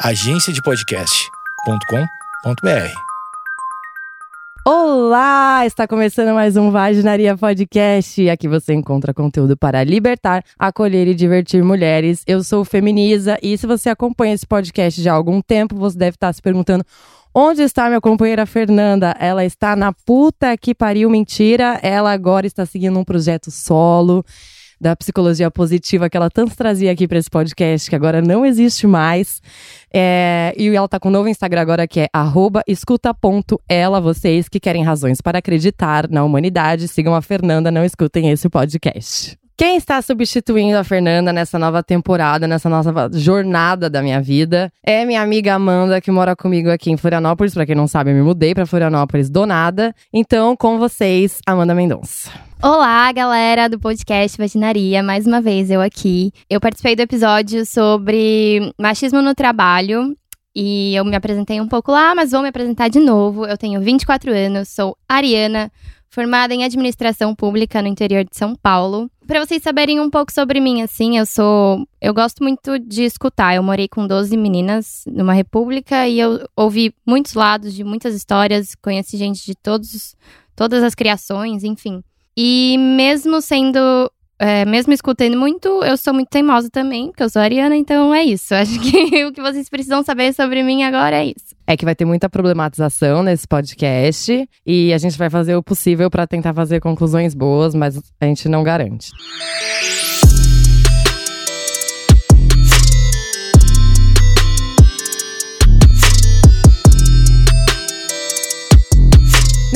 agenciadepodcast.com.br. Olá! Está começando mais um Vaginaria Podcast. Aqui você encontra conteúdo para libertar, acolher e divertir mulheres. Eu sou Feminiza e se você acompanha esse podcast já há algum tempo, você deve estar se perguntando Onde está minha companheira Fernanda? Ela está na puta que pariu mentira. Ela agora está seguindo um projeto solo da psicologia positiva que ela tanto trazia aqui para esse podcast, que agora não existe mais. É, e ela tá com um novo Instagram agora que é escuta.ela. Vocês que querem razões para acreditar na humanidade, sigam a Fernanda, não escutem esse podcast. Quem está substituindo a Fernanda nessa nova temporada, nessa nova jornada da minha vida, é minha amiga Amanda, que mora comigo aqui em Florianópolis. Para quem não sabe, eu me mudei para Florianópolis do nada. Então, com vocês, Amanda Mendonça. Olá, galera do podcast Vaginaria, mais uma vez eu aqui. Eu participei do episódio sobre machismo no trabalho e eu me apresentei um pouco lá, mas vou me apresentar de novo. Eu tenho 24 anos, sou ariana, formada em administração pública no interior de São Paulo. Para vocês saberem um pouco sobre mim, assim, eu sou. Eu gosto muito de escutar. Eu morei com 12 meninas numa república e eu ouvi muitos lados de muitas histórias, conheci gente de todos, todas as criações, enfim. E mesmo sendo é, mesmo escutando muito, eu sou muito teimosa também, porque eu sou ariana, então é isso. Acho que o que vocês precisam saber sobre mim agora é isso. É que vai ter muita problematização nesse podcast e a gente vai fazer o possível para tentar fazer conclusões boas, mas a gente não garante.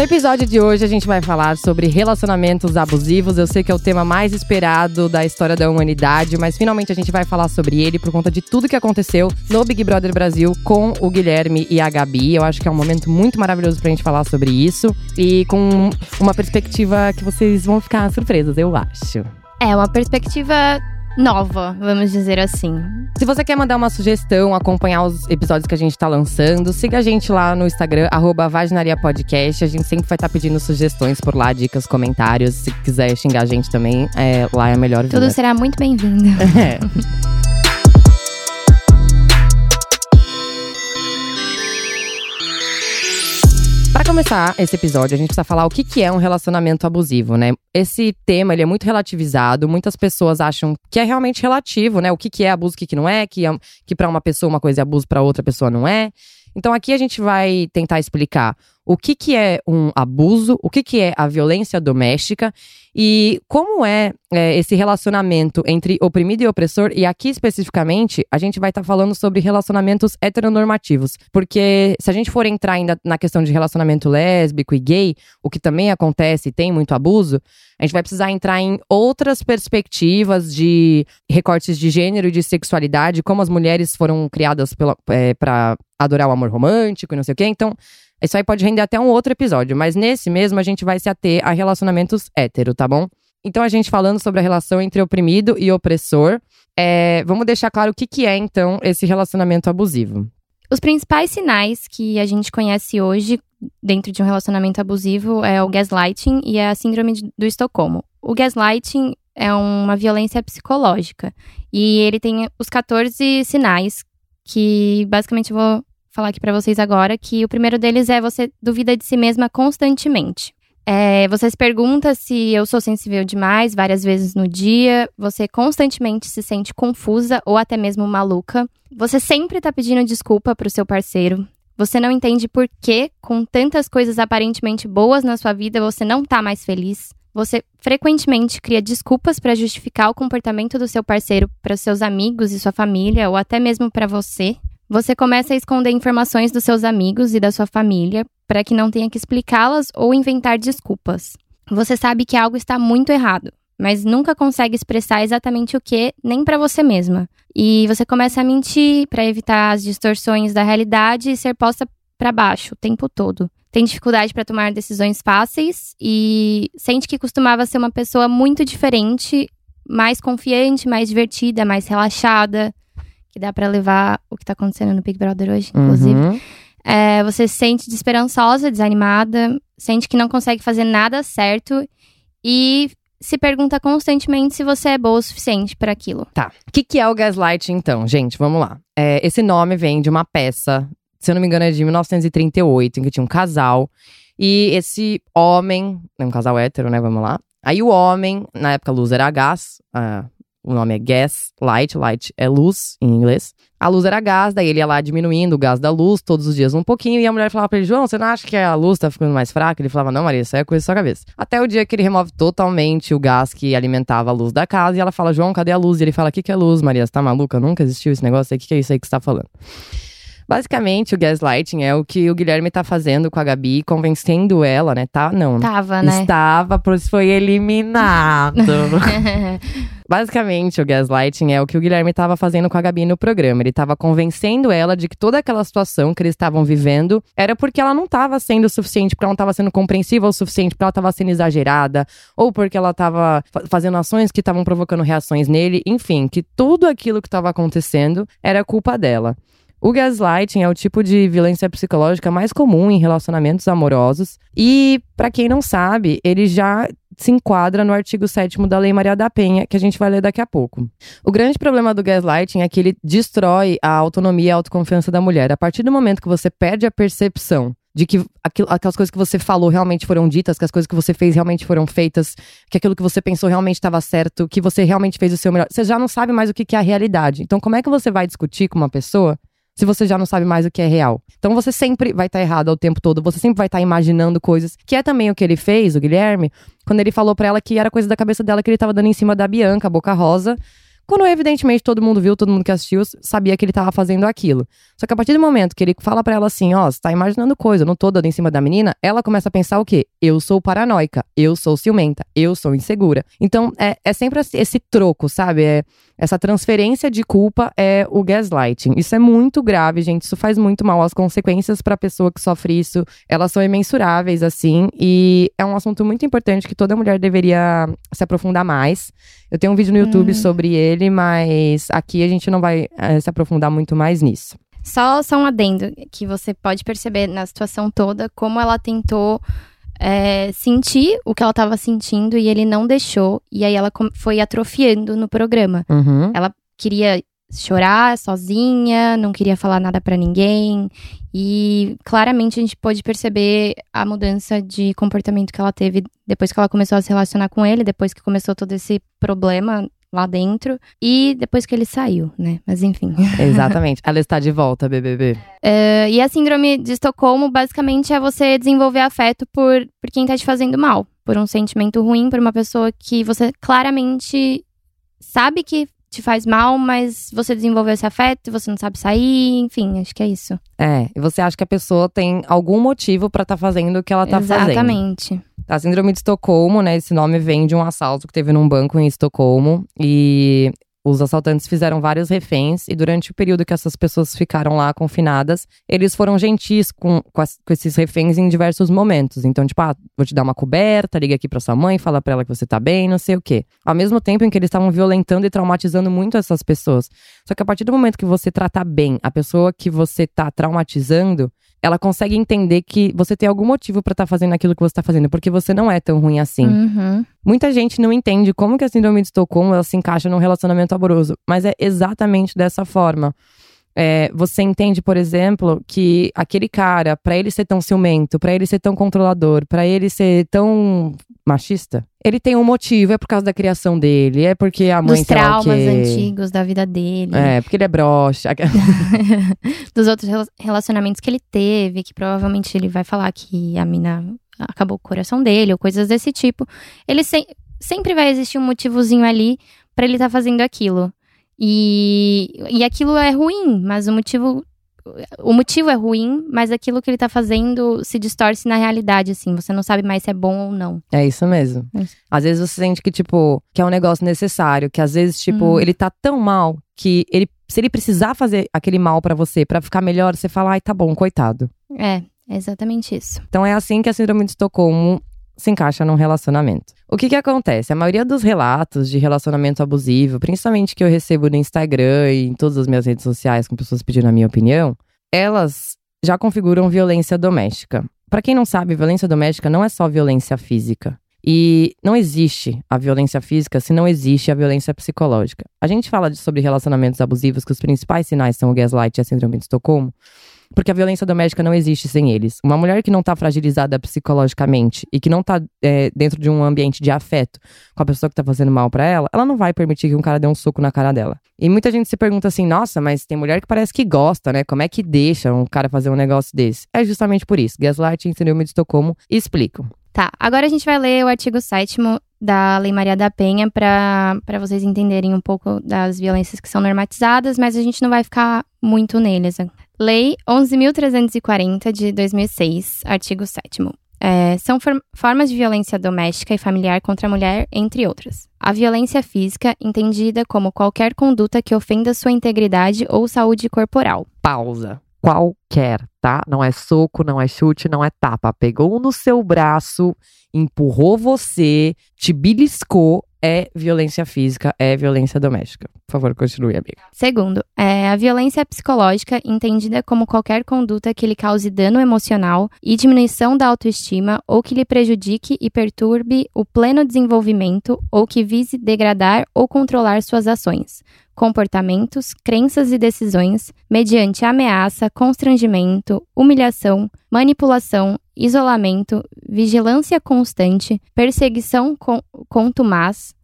No episódio de hoje a gente vai falar sobre relacionamentos abusivos. Eu sei que é o tema mais esperado da história da humanidade, mas finalmente a gente vai falar sobre ele por conta de tudo que aconteceu no Big Brother Brasil com o Guilherme e a Gabi. Eu acho que é um momento muito maravilhoso pra gente falar sobre isso e com uma perspectiva que vocês vão ficar surpresos, eu acho. É, uma perspectiva nova, vamos dizer assim. Se você quer mandar uma sugestão, acompanhar os episódios que a gente tá lançando, siga a gente lá no Instagram, arroba Vaginaria Podcast. A gente sempre vai estar tá pedindo sugestões por lá, dicas, comentários. Se quiser xingar a gente também, é, lá é a melhor vida. Tudo será muito bem-vindo. É. começar esse episódio, a gente precisa falar o que, que é um relacionamento abusivo, né? Esse tema ele é muito relativizado, muitas pessoas acham que é realmente relativo, né? O que, que é abuso, o que, que não é, que, é, que para uma pessoa uma coisa é abuso, para outra pessoa não é. Então aqui a gente vai tentar explicar o que, que é um abuso, o que, que é a violência doméstica e como é, é esse relacionamento entre oprimido e opressor. E aqui especificamente, a gente vai estar tá falando sobre relacionamentos heteronormativos. Porque se a gente for entrar ainda na questão de relacionamento lésbico e gay, o que também acontece e tem muito abuso, a gente vai precisar entrar em outras perspectivas de recortes de gênero e de sexualidade, como as mulheres foram criadas para é, adorar o amor romântico e não sei o quê. Então, isso aí pode render até um outro episódio, mas nesse mesmo a gente vai se ater a relacionamentos hétero, tá bom? Então, a gente falando sobre a relação entre oprimido e opressor, é, vamos deixar claro o que, que é, então, esse relacionamento abusivo. Os principais sinais que a gente conhece hoje dentro de um relacionamento abusivo é o gaslighting e a síndrome do Estocolmo. O gaslighting é uma violência psicológica e ele tem os 14 sinais que basicamente eu vou falar aqui para vocês agora, que o primeiro deles é você duvida de si mesma constantemente. É, você se pergunta se eu sou sensível demais várias vezes no dia, você constantemente se sente confusa ou até mesmo maluca. Você sempre tá pedindo desculpa pro seu parceiro. Você não entende por que, com tantas coisas aparentemente boas na sua vida, você não tá mais feliz. Você frequentemente cria desculpas para justificar o comportamento do seu parceiro para seus amigos e sua família ou até mesmo para você. Você começa a esconder informações dos seus amigos e da sua família para que não tenha que explicá-las ou inventar desculpas. Você sabe que algo está muito errado, mas nunca consegue expressar exatamente o que, nem para você mesma. E você começa a mentir para evitar as distorções da realidade e ser posta para baixo o tempo todo. Tem dificuldade para tomar decisões fáceis e sente que costumava ser uma pessoa muito diferente, mais confiante, mais divertida, mais relaxada que dá para levar o que tá acontecendo no Big Brother hoje, inclusive. Uhum. É, você se sente desesperançosa, desanimada, sente que não consegue fazer nada certo e se pergunta constantemente se você é boa o suficiente para aquilo. Tá. O que, que é o gaslighting, então? Gente, vamos lá. É, esse nome vem de uma peça, se eu não me engano, é de 1938, em que tinha um casal. E esse homem, é um casal hétero, né? Vamos lá. Aí o homem, na época a luz era gás, ah, o nome é gas light, light é luz em inglês. A luz era gás, daí ele ia lá diminuindo o gás da luz todos os dias um pouquinho, e a mulher falava pra ele, João, você não acha que a luz tá ficando mais fraca? Ele falava, não, Maria, isso é coisa da sua cabeça. Até o dia que ele remove totalmente o gás que alimentava a luz da casa, e ela fala, João, cadê a luz? E ele fala, o que, que é luz, Maria? Você tá maluca? Nunca existiu esse negócio aí, o que, que é isso aí que você tá falando? Basicamente, o gaslighting é o que o Guilherme tá fazendo com a Gabi, convencendo ela, né? Tá, não. Tava, né? Estava, pois foi eliminado. Basicamente, o gaslighting é o que o Guilherme estava fazendo com a Gabi no programa. Ele estava convencendo ela de que toda aquela situação que eles estavam vivendo era porque ela não estava sendo o suficiente, porque ela não estava sendo compreensiva o suficiente, porque ela estava sendo exagerada, ou porque ela estava fazendo ações que estavam provocando reações nele. Enfim, que tudo aquilo que estava acontecendo era culpa dela. O gaslighting é o tipo de violência psicológica mais comum em relacionamentos amorosos e, para quem não sabe, ele já se enquadra no artigo 7 da Lei Maria da Penha, que a gente vai ler daqui a pouco. O grande problema do gaslighting é que ele destrói a autonomia e a autoconfiança da mulher. A partir do momento que você perde a percepção de que aquelas coisas que você falou realmente foram ditas, que as coisas que você fez realmente foram feitas, que aquilo que você pensou realmente estava certo, que você realmente fez o seu melhor. Você já não sabe mais o que é a realidade. Então, como é que você vai discutir com uma pessoa se você já não sabe mais o que é real. Então você sempre vai estar tá errado ao tempo todo, você sempre vai estar tá imaginando coisas, que é também o que ele fez, o Guilherme, quando ele falou para ela que era coisa da cabeça dela que ele tava dando em cima da Bianca, Boca Rosa, quando, evidentemente, todo mundo viu, todo mundo que assistiu sabia que ele tava fazendo aquilo. Só que a partir do momento que ele fala para ela assim, ó, oh, você tá imaginando coisa, não tô dando em cima da menina, ela começa a pensar o quê? Eu sou paranoica, eu sou ciumenta, eu sou insegura. Então, é, é sempre esse troco, sabe? É, essa transferência de culpa é o gaslighting. Isso é muito grave, gente. Isso faz muito mal. As consequências para a pessoa que sofre isso, elas são imensuráveis, assim. E é um assunto muito importante que toda mulher deveria se aprofundar mais. Eu tenho um vídeo no YouTube hum. sobre ele, mas aqui a gente não vai é, se aprofundar muito mais nisso. Só, só um adendo que você pode perceber na situação toda como ela tentou é, sentir o que ela estava sentindo e ele não deixou. E aí ela foi atrofiando no programa. Uhum. Ela queria chorar sozinha, não queria falar nada para ninguém. E claramente a gente pôde perceber a mudança de comportamento que ela teve depois que ela começou a se relacionar com ele, depois que começou todo esse problema lá dentro e depois que ele saiu, né? Mas enfim. Exatamente. Ela está de volta, BBB. Uh, e a síndrome de Estocolmo basicamente é você desenvolver afeto por, por quem tá te fazendo mal, por um sentimento ruim, por uma pessoa que você claramente sabe que te faz mal, mas você desenvolveu esse afeto, você não sabe sair, enfim, acho que é isso. É, e você acha que a pessoa tem algum motivo para estar tá fazendo o que ela tá Exatamente. fazendo. Exatamente. A síndrome de Estocolmo, né? Esse nome vem de um assalto que teve num banco em Estocolmo. E os assaltantes fizeram vários reféns e durante o período que essas pessoas ficaram lá confinadas, eles foram gentis com, com, as, com, esses reféns em diversos momentos. Então, tipo, ah, vou te dar uma coberta, liga aqui pra sua mãe, fala pra ela que você tá bem, não sei o quê. Ao mesmo tempo em que eles estavam violentando e traumatizando muito essas pessoas. Só que a partir do momento que você trata bem a pessoa que você tá traumatizando, ela consegue entender que você tem algum motivo para estar tá fazendo aquilo que você tá fazendo, porque você não é tão ruim assim. Uhum. Muita gente não entende como que a síndrome de Estocolmo ela se encaixa num relacionamento amoroso, mas é exatamente dessa forma. É, você entende, por exemplo, que aquele cara, para ele ser tão ciumento, para ele ser tão controlador, para ele ser tão machista, ele tem um motivo, é por causa da criação dele, é porque a mãe Dos traumas antigos da vida dele. É, porque ele é broxa. Dos outros relacionamentos que ele teve, que provavelmente ele vai falar que a mina acabou com o coração dele, ou coisas desse tipo. Ele se sempre vai existir um motivozinho ali para ele estar tá fazendo aquilo. E, e aquilo é ruim, mas o motivo o motivo é ruim, mas aquilo que ele tá fazendo se distorce na realidade, assim. Você não sabe mais se é bom ou não. É isso mesmo. É. Às vezes você sente que, tipo, que é um negócio necessário, que às vezes, tipo, uhum. ele tá tão mal que ele, se ele precisar fazer aquele mal para você, para ficar melhor, você fala, ai, tá bom, coitado. É, é exatamente isso. Então é assim que a síndrome de Estocolmo se encaixa num relacionamento. O que que acontece? A maioria dos relatos de relacionamento abusivo, principalmente que eu recebo no Instagram e em todas as minhas redes sociais com pessoas pedindo a minha opinião, elas já configuram violência doméstica. Para quem não sabe, violência doméstica não é só violência física. E não existe a violência física se não existe a violência psicológica. A gente fala de, sobre relacionamentos abusivos, que os principais sinais são o gaslight e a síndrome de Estocolmo, porque a violência doméstica não existe sem eles. Uma mulher que não tá fragilizada psicologicamente e que não tá é, dentro de um ambiente de afeto com a pessoa que tá fazendo mal para ela, ela não vai permitir que um cara dê um soco na cara dela. E muita gente se pergunta assim: nossa, mas tem mulher que parece que gosta, né? Como é que deixa um cara fazer um negócio desse? É justamente por isso. Gaslight e síndrome de Estocolmo explicam. Tá, agora a gente vai ler o artigo 7 da Lei Maria da Penha para vocês entenderem um pouco das violências que são normatizadas, mas a gente não vai ficar muito neles. Lei 11.340 de 2006, artigo 7 é, são for formas de violência doméstica e familiar contra a mulher, entre outras. A violência física, entendida como qualquer conduta que ofenda sua integridade ou saúde corporal. Pausa qualquer, tá? Não é soco, não é chute, não é tapa. Pegou no seu braço, empurrou você, te beliscou, é violência física, é violência doméstica. Por favor, continue, amiga. Segundo, é a violência psicológica, entendida como qualquer conduta que lhe cause dano emocional e diminuição da autoestima ou que lhe prejudique e perturbe o pleno desenvolvimento ou que vise degradar ou controlar suas ações, comportamentos, crenças e decisões mediante ameaça, constrangimento, humilhação, manipulação, isolamento, vigilância constante, perseguição contumaz,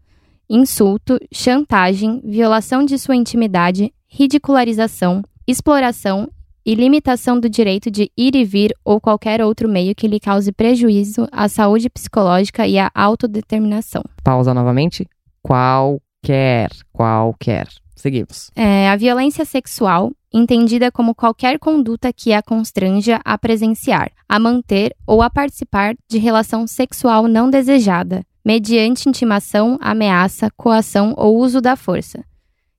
insulto, chantagem, violação de sua intimidade, ridicularização, exploração e limitação do direito de ir e vir ou qualquer outro meio que lhe cause prejuízo à saúde psicológica e à autodeterminação. Pausa novamente. Qualquer, qualquer. Seguimos. É, a violência sexual, entendida como qualquer conduta que a constranja a presenciar, a manter ou a participar de relação sexual não desejada, mediante intimação, ameaça, coação ou uso da força,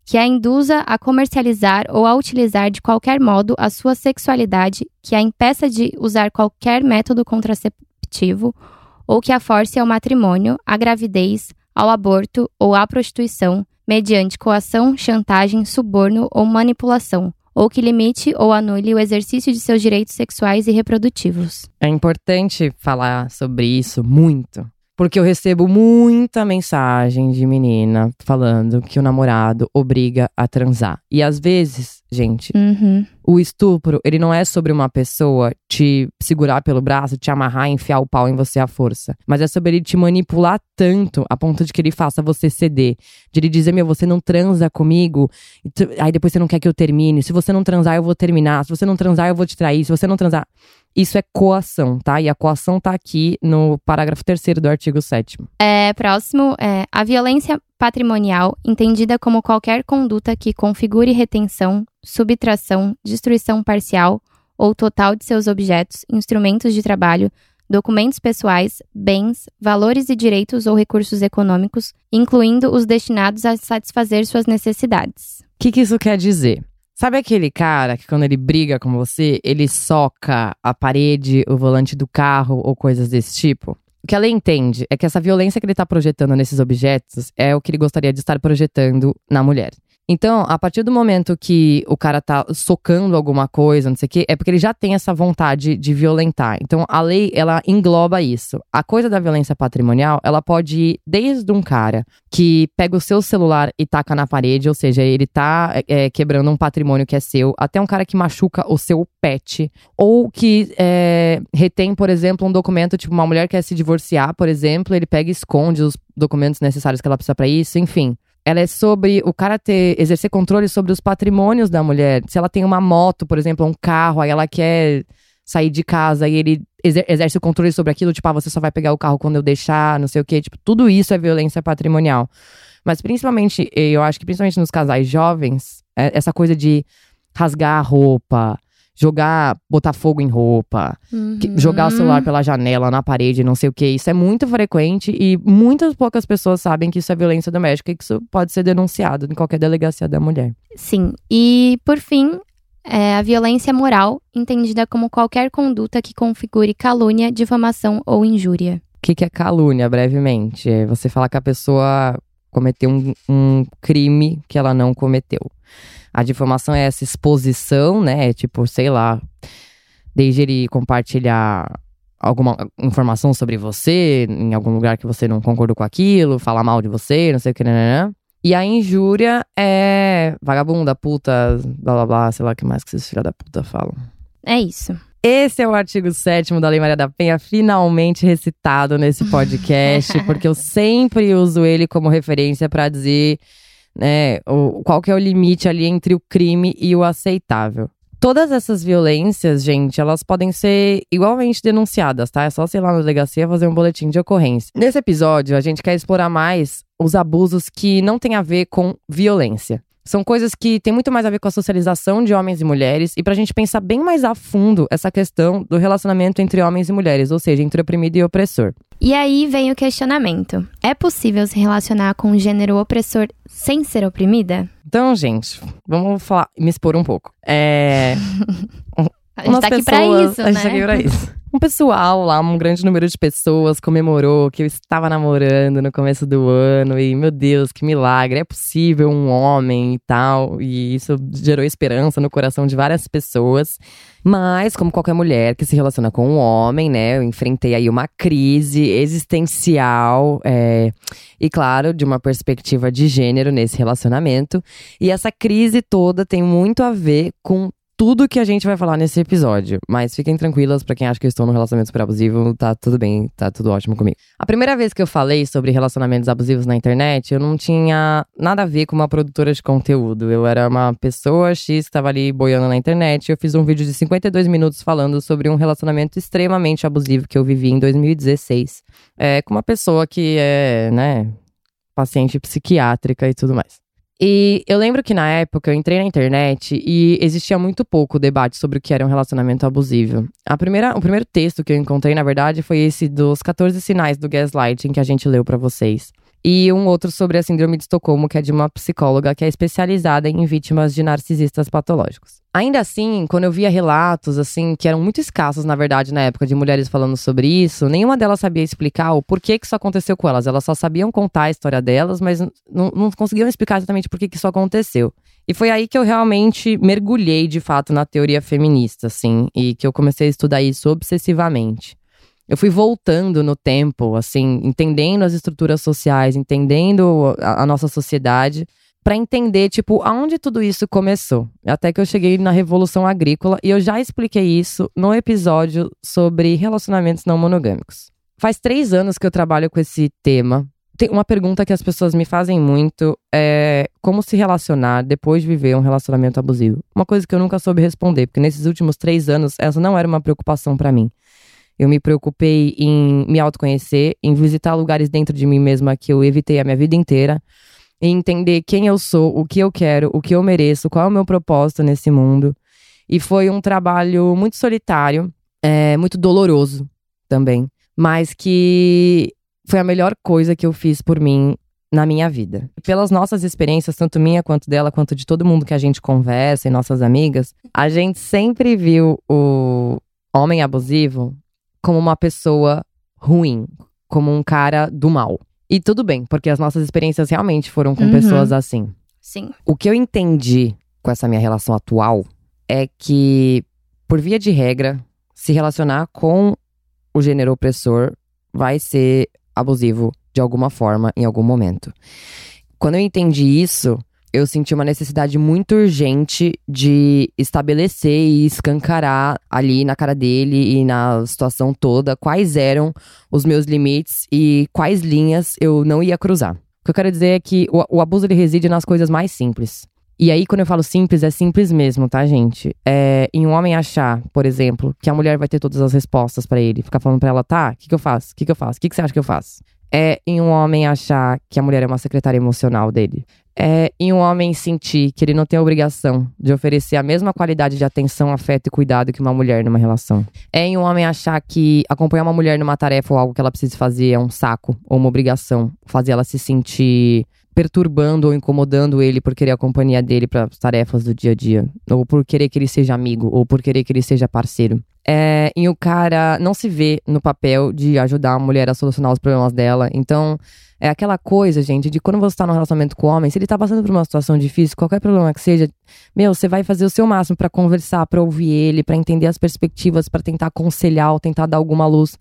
que a induza a comercializar ou a utilizar de qualquer modo a sua sexualidade, que a impeça de usar qualquer método contraceptivo ou que a force ao matrimônio, à gravidez, ao aborto ou à prostituição mediante coação, chantagem, suborno ou manipulação, ou que limite ou anule o exercício de seus direitos sexuais e reprodutivos. É importante falar sobre isso muito, porque eu recebo muita mensagem de menina falando que o namorado obriga a transar. E às vezes, gente, uhum. o estupro, ele não é sobre uma pessoa te segurar pelo braço, te amarrar e enfiar o pau em você à força. Mas é sobre ele te manipular tanto a ponto de que ele faça você ceder. De ele dizer, meu, você não transa comigo, aí depois você não quer que eu termine. Se você não transar, eu vou terminar. Se você não transar, eu vou te trair. Se você não transar. Isso é coação, tá? E a coação tá aqui no parágrafo 3 do artigo 7. É, próximo, é, a violência patrimonial, entendida como qualquer conduta que configure retenção, subtração, destruição parcial ou total de seus objetos, instrumentos de trabalho, documentos pessoais, bens, valores e direitos ou recursos econômicos, incluindo os destinados a satisfazer suas necessidades. O que, que isso quer dizer? Sabe aquele cara que quando ele briga com você, ele soca a parede, o volante do carro ou coisas desse tipo? O que ela entende é que essa violência que ele está projetando nesses objetos é o que ele gostaria de estar projetando na mulher. Então, a partir do momento que o cara tá socando alguma coisa, não sei o quê, é porque ele já tem essa vontade de violentar. Então, a lei, ela engloba isso. A coisa da violência patrimonial, ela pode ir desde um cara que pega o seu celular e taca na parede, ou seja, ele tá é, quebrando um patrimônio que é seu, até um cara que machuca o seu pet, ou que é, retém, por exemplo, um documento, tipo, uma mulher quer se divorciar, por exemplo, ele pega e esconde os documentos necessários que ela precisa para isso, enfim ela é sobre o cara ter, exercer controle sobre os patrimônios da mulher. Se ela tem uma moto, por exemplo, um carro, aí ela quer sair de casa e ele exer exerce o controle sobre aquilo, tipo, ah, você só vai pegar o carro quando eu deixar, não sei o quê. Tipo, tudo isso é violência patrimonial. Mas principalmente, eu acho que principalmente nos casais jovens, é essa coisa de rasgar a roupa, jogar, botar fogo em roupa, uhum. jogar o celular pela janela, na parede, não sei o que. Isso é muito frequente e muitas poucas pessoas sabem que isso é violência doméstica e que isso pode ser denunciado em qualquer delegacia da mulher. Sim. E, por fim, é a violência moral, entendida como qualquer conduta que configure calúnia, difamação ou injúria. O que, que é calúnia, brevemente? É você falar que a pessoa cometeu um, um crime que ela não cometeu. A difamação é essa exposição, né? É tipo, sei lá, desde ele compartilhar alguma informação sobre você, em algum lugar que você não concordou com aquilo, falar mal de você, não sei o que, né, né, né. E a injúria é vagabunda, puta, blá blá blá, sei lá o que mais que esses filha da puta falam. É isso. Esse é o artigo 7 da Lei Maria da Penha, finalmente recitado nesse podcast, porque eu sempre uso ele como referência para dizer né, o, qual que é o limite ali entre o crime e o aceitável. Todas essas violências, gente, elas podem ser igualmente denunciadas, tá? É só sei lá na delegacia fazer um boletim de ocorrência. Nesse episódio, a gente quer explorar mais os abusos que não têm a ver com violência. São coisas que têm muito mais a ver com a socialização de homens e mulheres e pra gente pensar bem mais a fundo essa questão do relacionamento entre homens e mulheres, ou seja, entre oprimido e opressor. E aí vem o questionamento: é possível se relacionar com um gênero opressor sem ser oprimida? Então, gente, vamos falar, me expor um pouco. É. a gente tá aqui pra isso, a gente tá né? aqui pra isso. Um pessoal lá, um grande número de pessoas comemorou que eu estava namorando no começo do ano e, meu Deus, que milagre, é possível um homem e tal. E isso gerou esperança no coração de várias pessoas. Mas, como qualquer mulher que se relaciona com um homem, né, eu enfrentei aí uma crise existencial é, e, claro, de uma perspectiva de gênero nesse relacionamento. E essa crise toda tem muito a ver com tudo que a gente vai falar nesse episódio. Mas fiquem tranquilas, para quem acha que eu estou num relacionamento super abusivo, tá tudo bem, tá tudo ótimo comigo. A primeira vez que eu falei sobre relacionamentos abusivos na internet, eu não tinha nada a ver com uma produtora de conteúdo. Eu era uma pessoa X que estava ali boiando na internet. Eu fiz um vídeo de 52 minutos falando sobre um relacionamento extremamente abusivo que eu vivi em 2016. É, com uma pessoa que é, né, paciente psiquiátrica e tudo mais. E eu lembro que na época eu entrei na internet e existia muito pouco debate sobre o que era um relacionamento abusivo. A primeira, o primeiro texto que eu encontrei, na verdade, foi esse dos 14 sinais do gaslighting que a gente leu para vocês. E um outro sobre a síndrome de Estocolmo, que é de uma psicóloga que é especializada em vítimas de narcisistas patológicos. Ainda assim, quando eu via relatos, assim, que eram muito escassos, na verdade, na época, de mulheres falando sobre isso, nenhuma delas sabia explicar o porquê que isso aconteceu com elas. Elas só sabiam contar a história delas, mas não, não conseguiam explicar exatamente por que isso aconteceu. E foi aí que eu realmente mergulhei, de fato, na teoria feminista, assim, e que eu comecei a estudar isso obsessivamente eu fui voltando no tempo, assim, entendendo as estruturas sociais, entendendo a, a nossa sociedade, para entender, tipo, aonde tudo isso começou. Até que eu cheguei na Revolução Agrícola e eu já expliquei isso no episódio sobre relacionamentos não monogâmicos. Faz três anos que eu trabalho com esse tema. Tem uma pergunta que as pessoas me fazem muito é como se relacionar depois de viver um relacionamento abusivo. Uma coisa que eu nunca soube responder, porque nesses últimos três anos essa não era uma preocupação para mim. Eu me preocupei em me autoconhecer, em visitar lugares dentro de mim mesma que eu evitei a minha vida inteira, em entender quem eu sou, o que eu quero, o que eu mereço, qual é o meu propósito nesse mundo. E foi um trabalho muito solitário, é, muito doloroso também, mas que foi a melhor coisa que eu fiz por mim na minha vida. Pelas nossas experiências, tanto minha quanto dela, quanto de todo mundo que a gente conversa e nossas amigas, a gente sempre viu o homem abusivo como uma pessoa ruim, como um cara do mal. E tudo bem, porque as nossas experiências realmente foram com Uhum. pessoas assim. Sim. O que eu entendi com essa minha relação atual é que, por via de regra, se relacionar com o gênero opressor vai ser abusivo de alguma forma em algum momento. Quando eu entendi isso, eu senti uma necessidade muito urgente de estabelecer e escancarar ali na cara dele e na situação toda quais eram os meus limites e quais linhas eu não ia cruzar. O que eu quero dizer é que o, o abuso ele reside nas coisas mais simples. E aí, quando eu falo simples, é simples mesmo, tá, gente? É, em um homem achar, por exemplo, que a mulher vai ter todas as respostas pra ele, ficar falando pra ela, tá, o que, que eu faço? O que, que eu faço? O que, que você acha que eu faço? É em um homem achar que a mulher é uma secretária emocional dele. É em um homem sentir que ele não tem a obrigação de oferecer a mesma qualidade de atenção, afeto e cuidado que uma mulher numa relação. É em um homem achar que acompanhar uma mulher numa tarefa ou algo que ela precisa fazer é um saco ou uma obrigação. Fazer ela se sentir perturbando ou incomodando ele por querer a companhia dele para as tarefas do dia a dia, ou por querer que ele seja amigo, ou por querer que ele seja parceiro. É, e o cara não se vê no papel de ajudar a mulher a solucionar os problemas dela. Então, é aquela coisa, gente, de quando você tá num relacionamento com o homem, se ele tá passando por uma situação difícil, qualquer problema que seja, meu, você vai fazer o seu máximo para conversar, para ouvir ele, para entender as perspectivas, para tentar aconselhar ou tentar dar alguma luz.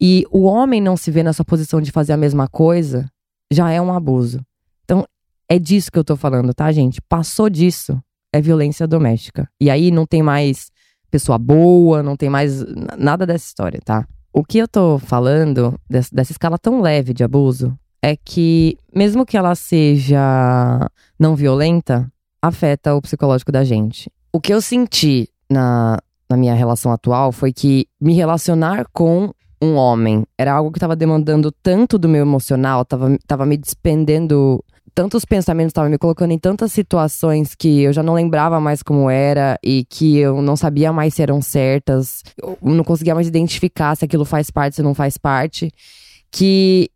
E o homem não se vê nessa posição de fazer a mesma coisa, já é um abuso. Então, é disso que eu tô falando, tá, gente? Passou disso, é violência doméstica. E aí não tem mais pessoa boa, não tem mais nada dessa história, tá? O que eu tô falando dessa, dessa escala tão leve de abuso é que, mesmo que ela seja não violenta, afeta o psicológico da gente. O que eu senti na, na minha relação atual foi que me relacionar com um homem. Era algo que estava demandando tanto do meu emocional, tava, tava me despendendo tantos pensamentos estavam me colocando em tantas situações que eu já não lembrava mais como era e que eu não sabia mais se eram certas, eu não conseguia mais identificar se aquilo faz parte, se não faz parte, que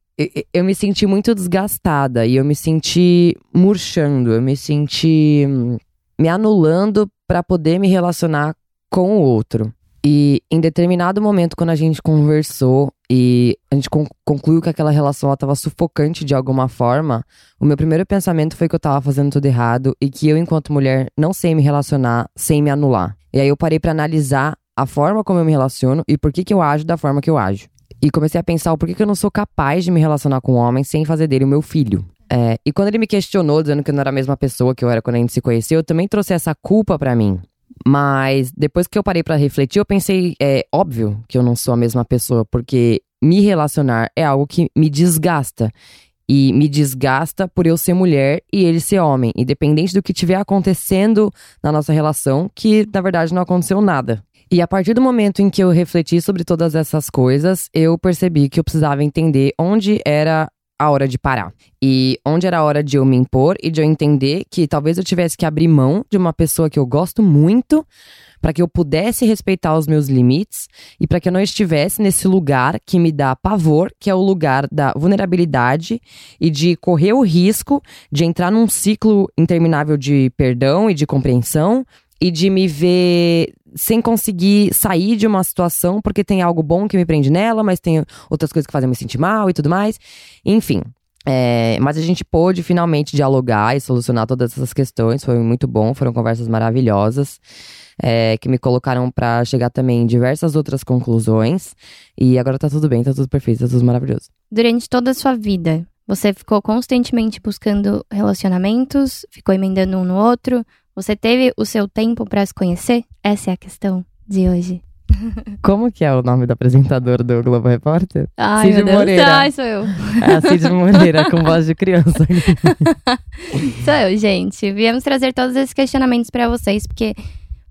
eu me senti muito desgastada e eu me senti murchando, eu me senti hum, me anulando para poder me relacionar com o outro. E em determinado momento, quando a gente conversou e a gente concluiu que aquela relação estava sufocante de alguma forma, o meu primeiro pensamento foi que eu estava fazendo tudo errado e que eu, enquanto mulher, não sei me relacionar sem me anular. E aí eu parei para analisar a forma como eu me relaciono e por que, que eu ajo da forma que eu ajo. E comecei a pensar o porquê que eu não sou capaz de me relacionar com um homem sem fazer dele o meu filho. É, e quando ele me questionou, dizendo que eu não era a mesma pessoa que eu era quando a gente se conheceu, eu também trouxe essa culpa para mim. Mas depois que eu parei para refletir, eu pensei, é óbvio que eu não sou a mesma pessoa, porque me relacionar é algo que me desgasta. E me desgasta por eu ser mulher e ele ser homem, independente do que estiver acontecendo na nossa relação, que na verdade não aconteceu nada. E a partir do momento em que eu refleti sobre todas essas coisas, eu percebi que eu precisava entender onde era a hora de parar. E onde era a hora de eu me impor e de eu entender que talvez eu tivesse que abrir mão de uma pessoa que eu gosto muito para que eu pudesse respeitar os meus limites e para que eu não estivesse nesse lugar que me dá pavor, que é o lugar da vulnerabilidade e de correr o risco de entrar num ciclo interminável de perdão e de compreensão e de me ver sem conseguir sair de uma situação porque tem algo bom que me prende nela, mas tem outras coisas que fazem me sentir mal e tudo mais. Enfim. É, mas a gente pôde finalmente dialogar e solucionar todas essas questões. Foi muito bom, foram conversas maravilhosas. É, que me colocaram para chegar também em diversas outras conclusões. E agora tá tudo bem, tá tudo perfeito, tá tudo maravilhoso. Durante toda a sua vida, você ficou constantemente buscando relacionamentos, ficou emendando um no outro, você teve o seu tempo para se conhecer? Essa é a questão de hoje. Como que é o nome do apresentador do Globo Repórter? Ai, Cid Moreira. Ai, sou eu. É a Cid Moreira com voz de criança. sou eu, gente. Viemos trazer todos esses questionamentos para vocês, porque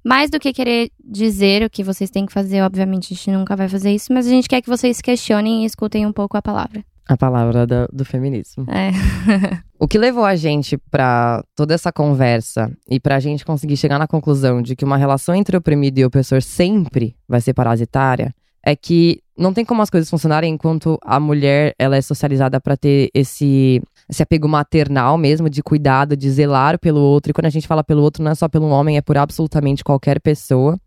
mais do que querer dizer o que vocês têm que fazer, obviamente a gente nunca vai fazer isso, mas a gente quer que vocês questionem e escutem um pouco a palavra. A palavra do, do feminismo. É. o que levou a gente para toda essa conversa e pra gente conseguir chegar na conclusão de que uma relação entre oprimido e opressor sempre vai ser parasitária é que não tem como as coisas funcionarem enquanto a mulher ela é socializada para ter esse esse apego maternal mesmo de cuidado, de zelar pelo outro. E quando a gente fala pelo outro, não é só pelo homem, é por absolutamente qualquer pessoa.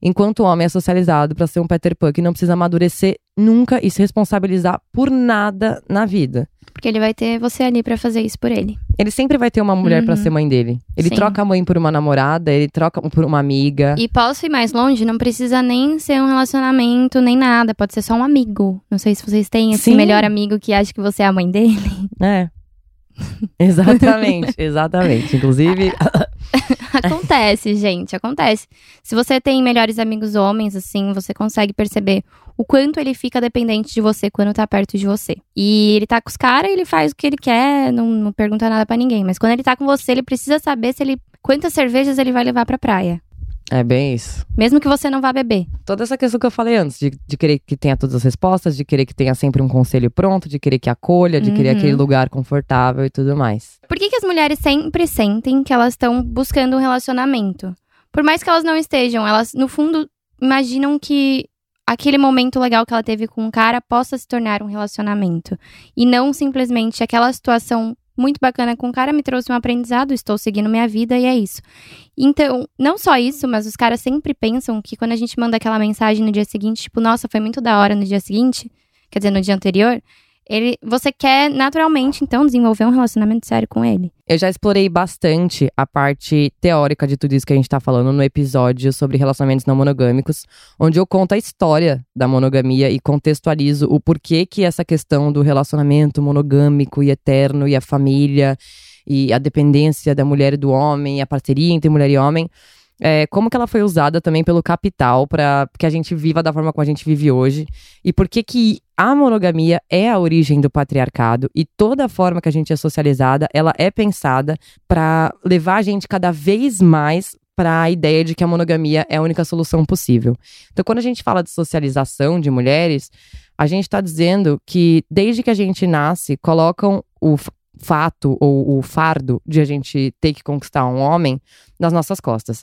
Enquanto o homem é socializado para ser um Peter Pan que não precisa amadurecer nunca e se responsabilizar por nada na vida. Porque ele vai ter você ali para fazer isso por ele. Ele sempre vai ter uma mulher uhum. para ser mãe dele. Ele Sim. troca a mãe por uma namorada, ele troca por uma amiga. E posso ir mais longe, não precisa nem ser um relacionamento, nem nada. Pode ser só um amigo. Não sei se vocês têm esse Sim. melhor amigo que acha que você é a mãe dele. É. exatamente, exatamente. Inclusive. acontece, gente, acontece. Se você tem melhores amigos homens, assim, você consegue perceber o quanto ele fica dependente de você quando tá perto de você. E ele tá com os caras, ele faz o que ele quer, não, não pergunta nada para ninguém. Mas quando ele tá com você, ele precisa saber se ele quantas cervejas ele vai levar pra praia. É bem isso. Mesmo que você não vá beber. Toda essa questão que eu falei antes, de, de querer que tenha todas as respostas, de querer que tenha sempre um conselho pronto, de querer que acolha, de uhum. querer aquele lugar confortável e tudo mais. Por que, que as mulheres sempre sentem que elas estão buscando um relacionamento? Por mais que elas não estejam, elas, no fundo, imaginam que aquele momento legal que ela teve com um cara possa se tornar um relacionamento. E não simplesmente aquela situação muito bacana com o cara, me trouxe um aprendizado, estou seguindo minha vida e é isso. Então, não só isso, mas os caras sempre pensam que quando a gente manda aquela mensagem no dia seguinte, tipo, nossa, foi muito da hora no dia seguinte, quer dizer, no dia anterior, ele, você quer naturalmente, então, desenvolver um relacionamento sério com ele. Eu já explorei bastante a parte teórica de tudo isso que a gente tá falando no episódio sobre relacionamentos não monogâmicos, onde eu conto a história da monogamia e contextualizo o porquê que essa questão do relacionamento monogâmico e eterno e a família e a dependência da mulher e do homem, a parceria entre mulher e homem, é, como que ela foi usada também pelo capital para que a gente viva da forma como a gente vive hoje e por que que a monogamia é a origem do patriarcado e toda a forma que a gente é socializada, ela é pensada para levar a gente cada vez mais para a ideia de que a monogamia é a única solução possível. Então, quando a gente fala de socialização de mulheres, a gente está dizendo que desde que a gente nasce, colocam o fato ou o fardo de a gente ter que conquistar um homem nas nossas costas.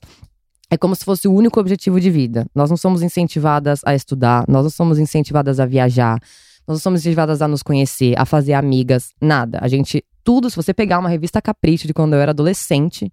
É como se fosse o único objetivo de vida. Nós não somos incentivadas a estudar, nós não somos incentivadas a viajar, nós não somos incentivadas a nos conhecer, a fazer amigas, nada. A gente, tudo, se você pegar uma revista Capricho de quando eu era adolescente,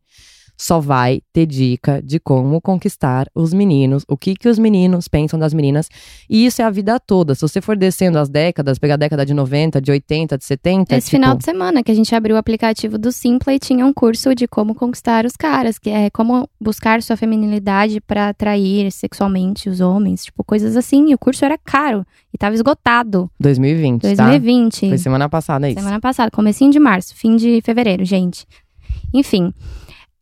só vai ter dica de como conquistar os meninos, o que que os meninos pensam das meninas. E isso é a vida toda. Se você for descendo as décadas, pegar a década de 90, de 80, de 70. Esse tipo... final de semana que a gente abriu o aplicativo do Simpla e tinha um curso de como conquistar os caras, que é como buscar sua feminilidade para atrair sexualmente os homens, tipo coisas assim. E o curso era caro e tava esgotado. 2020, 2020. Tá? Foi semana passada isso. Semana passada, comecinho de março, fim de fevereiro, gente. Enfim,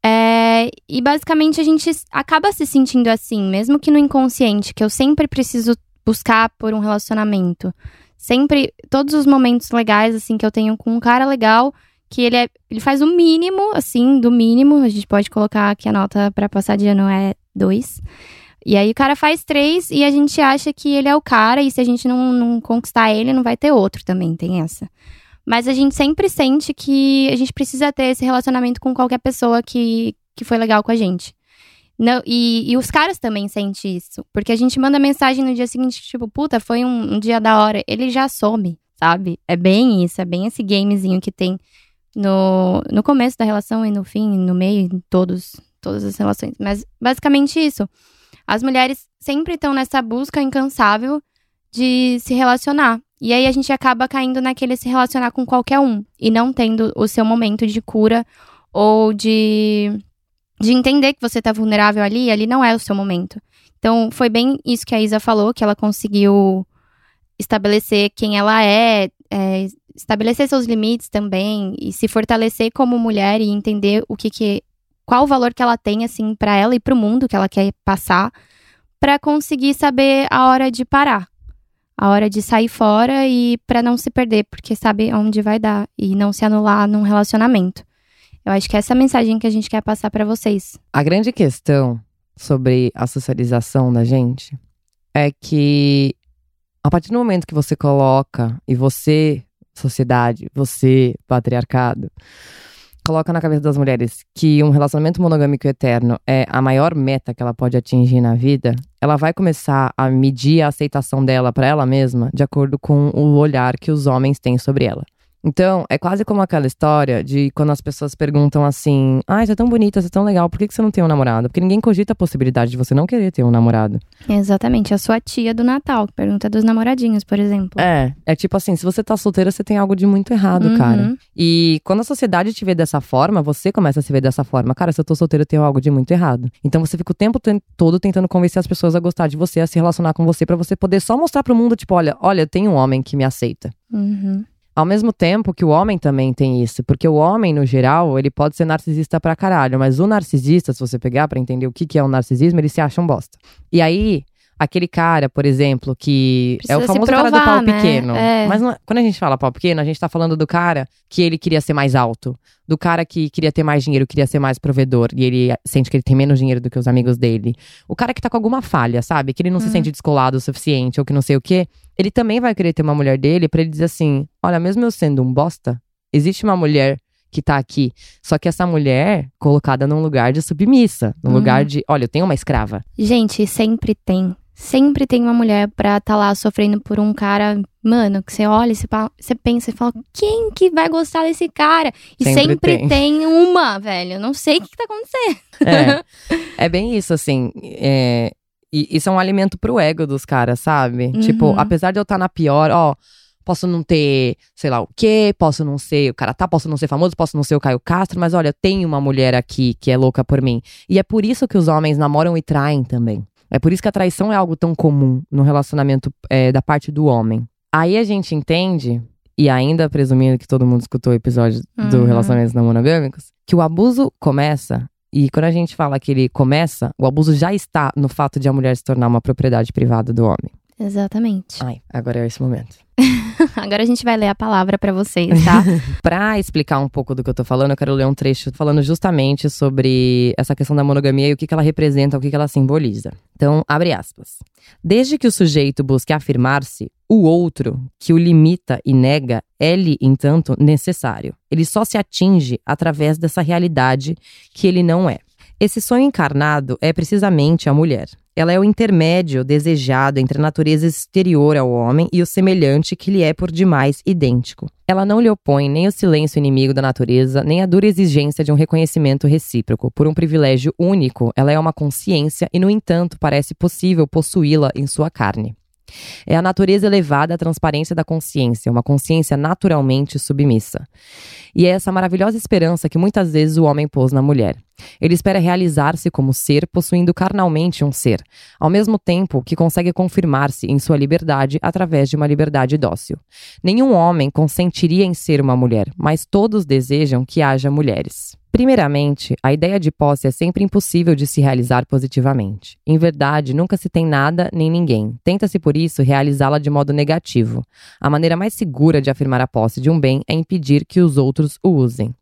é, e basicamente a gente acaba se sentindo assim, mesmo que no inconsciente, que eu sempre preciso buscar por um relacionamento. Sempre, todos os momentos legais, assim, que eu tenho com um cara legal, que ele, é, ele faz o mínimo, assim, do mínimo. A gente pode colocar que a nota para passar de ano é dois. E aí o cara faz três e a gente acha que ele é o cara, e se a gente não, não conquistar ele, não vai ter outro também, tem essa. Mas a gente sempre sente que a gente precisa ter esse relacionamento com qualquer pessoa que, que foi legal com a gente. Não, e, e os caras também sentem isso. Porque a gente manda mensagem no dia seguinte, tipo, puta, foi um, um dia da hora. Ele já some, sabe? É bem isso, é bem esse gamezinho que tem no, no começo da relação e no fim, no meio, em todos, todas as relações. Mas basicamente isso. As mulheres sempre estão nessa busca incansável de se relacionar. E aí a gente acaba caindo naquele se relacionar com qualquer um e não tendo o seu momento de cura ou de, de entender que você tá vulnerável ali ali não é o seu momento. Então foi bem isso que a Isa falou, que ela conseguiu estabelecer quem ela é, é estabelecer seus limites também e se fortalecer como mulher e entender o que que qual o valor que ela tem assim para ela e para o mundo que ela quer passar para conseguir saber a hora de parar a hora de sair fora e para não se perder, porque sabe onde vai dar e não se anular num relacionamento. Eu acho que essa é a mensagem que a gente quer passar para vocês. A grande questão sobre a socialização da gente é que a partir do momento que você coloca e você, sociedade, você, patriarcado, coloca na cabeça das mulheres que um relacionamento monogâmico eterno é a maior meta que ela pode atingir na vida, ela vai começar a medir a aceitação dela para ela mesma de acordo com o olhar que os homens têm sobre ela. Então, é quase como aquela história de quando as pessoas perguntam assim: Ai, você é tão bonita, você é tão legal, por que você não tem um namorado? Porque ninguém cogita a possibilidade de você não querer ter um namorado. Exatamente, a sua tia do Natal, que pergunta dos namoradinhos, por exemplo. É, é tipo assim: se você tá solteira, você tem algo de muito errado, uhum. cara. E quando a sociedade te vê dessa forma, você começa a se ver dessa forma. Cara, se eu tô solteira, eu tenho algo de muito errado. Então você fica o tempo todo tentando convencer as pessoas a gostar de você, a se relacionar com você, para você poder só mostrar pro mundo, tipo, olha, olha, tem um homem que me aceita. Uhum. Ao mesmo tempo que o homem também tem isso, porque o homem, no geral, ele pode ser narcisista pra caralho, mas o narcisista, se você pegar para entender o que, que é um narcisismo, ele se acha um bosta. E aí, aquele cara, por exemplo, que Precisa é o famoso provar, cara do pau né? pequeno. É. Mas não, quando a gente fala pau pequeno, a gente tá falando do cara que ele queria ser mais alto, do cara que queria ter mais dinheiro, queria ser mais provedor, e ele sente que ele tem menos dinheiro do que os amigos dele. O cara que tá com alguma falha, sabe? Que ele não se Uhum. sente descolado o suficiente, ou que não sei o quê. Ele também vai querer ter uma mulher dele pra ele dizer assim: olha, mesmo eu sendo um bosta, existe uma mulher que tá aqui. Só que essa mulher colocada num lugar de submissa, num Uhum. lugar de, olha, eu tenho uma escrava. Gente, sempre tem. Sempre tem uma mulher pra tá lá sofrendo por um cara, mano, que você olha, você, você pensa e fala, quem que vai gostar desse cara? E sempre, sempre tem. tem. uma, velho. Eu não sei o que, que tá acontecendo. É, é bem isso, assim. É, e isso é um alimento pro ego dos caras, sabe? Uhum. Tipo, apesar de eu estar tá na pior, ó, posso não ter, sei lá o quê, posso não ser o cara tá, posso não ser famoso, posso não ser o Caio Castro, mas olha, tem uma mulher aqui que é louca por mim. E é por isso que os homens namoram e traem também. É por isso que a traição é algo tão comum no relacionamento é, da parte do homem. Aí a gente entende, e ainda presumindo que todo mundo escutou o episódio uhum. do relacionamentos não monogâmicos, que o abuso começa e quando a gente fala que ele começa, o abuso já está no fato de a mulher se tornar uma propriedade privada do homem. Exatamente. Ai, agora é esse momento. Agora a gente vai ler a palavra para vocês, tá? para explicar um pouco do que eu tô falando, eu quero ler um trecho falando justamente sobre essa questão da monogamia e o que, que ela representa, o que, que ela simboliza. Então, abre aspas. Desde que o sujeito busque afirmar-se, o outro, que o limita e nega, é-lhe, entanto, necessário. Ele só se atinge através dessa realidade que ele não é. Esse sonho encarnado é precisamente a mulher. Ela é o intermédio desejado entre a natureza exterior ao homem e o semelhante que lhe é por demais idêntico. Ela não lhe opõe nem o silêncio inimigo da natureza, nem a dura exigência de um reconhecimento recíproco. Por um privilégio único, ela é uma consciência e, no entanto, parece possível possuí-la em sua carne. É a natureza elevada à transparência da consciência, uma consciência naturalmente submissa. E é essa maravilhosa esperança que muitas vezes o homem pôs na mulher. Ele espera realizar-se como ser, possuindo carnalmente um ser, ao mesmo tempo que consegue confirmar-se em sua liberdade através de uma liberdade dócil. Nenhum homem consentiria em ser uma mulher, mas todos desejam que haja mulheres. Primeiramente, a ideia de posse é sempre impossível de se realizar positivamente. Em verdade, nunca se tem nada nem ninguém. Tenta-se, por isso, realizá-la de modo negativo. A maneira mais segura de afirmar a posse de um bem é impedir que os outros o usem.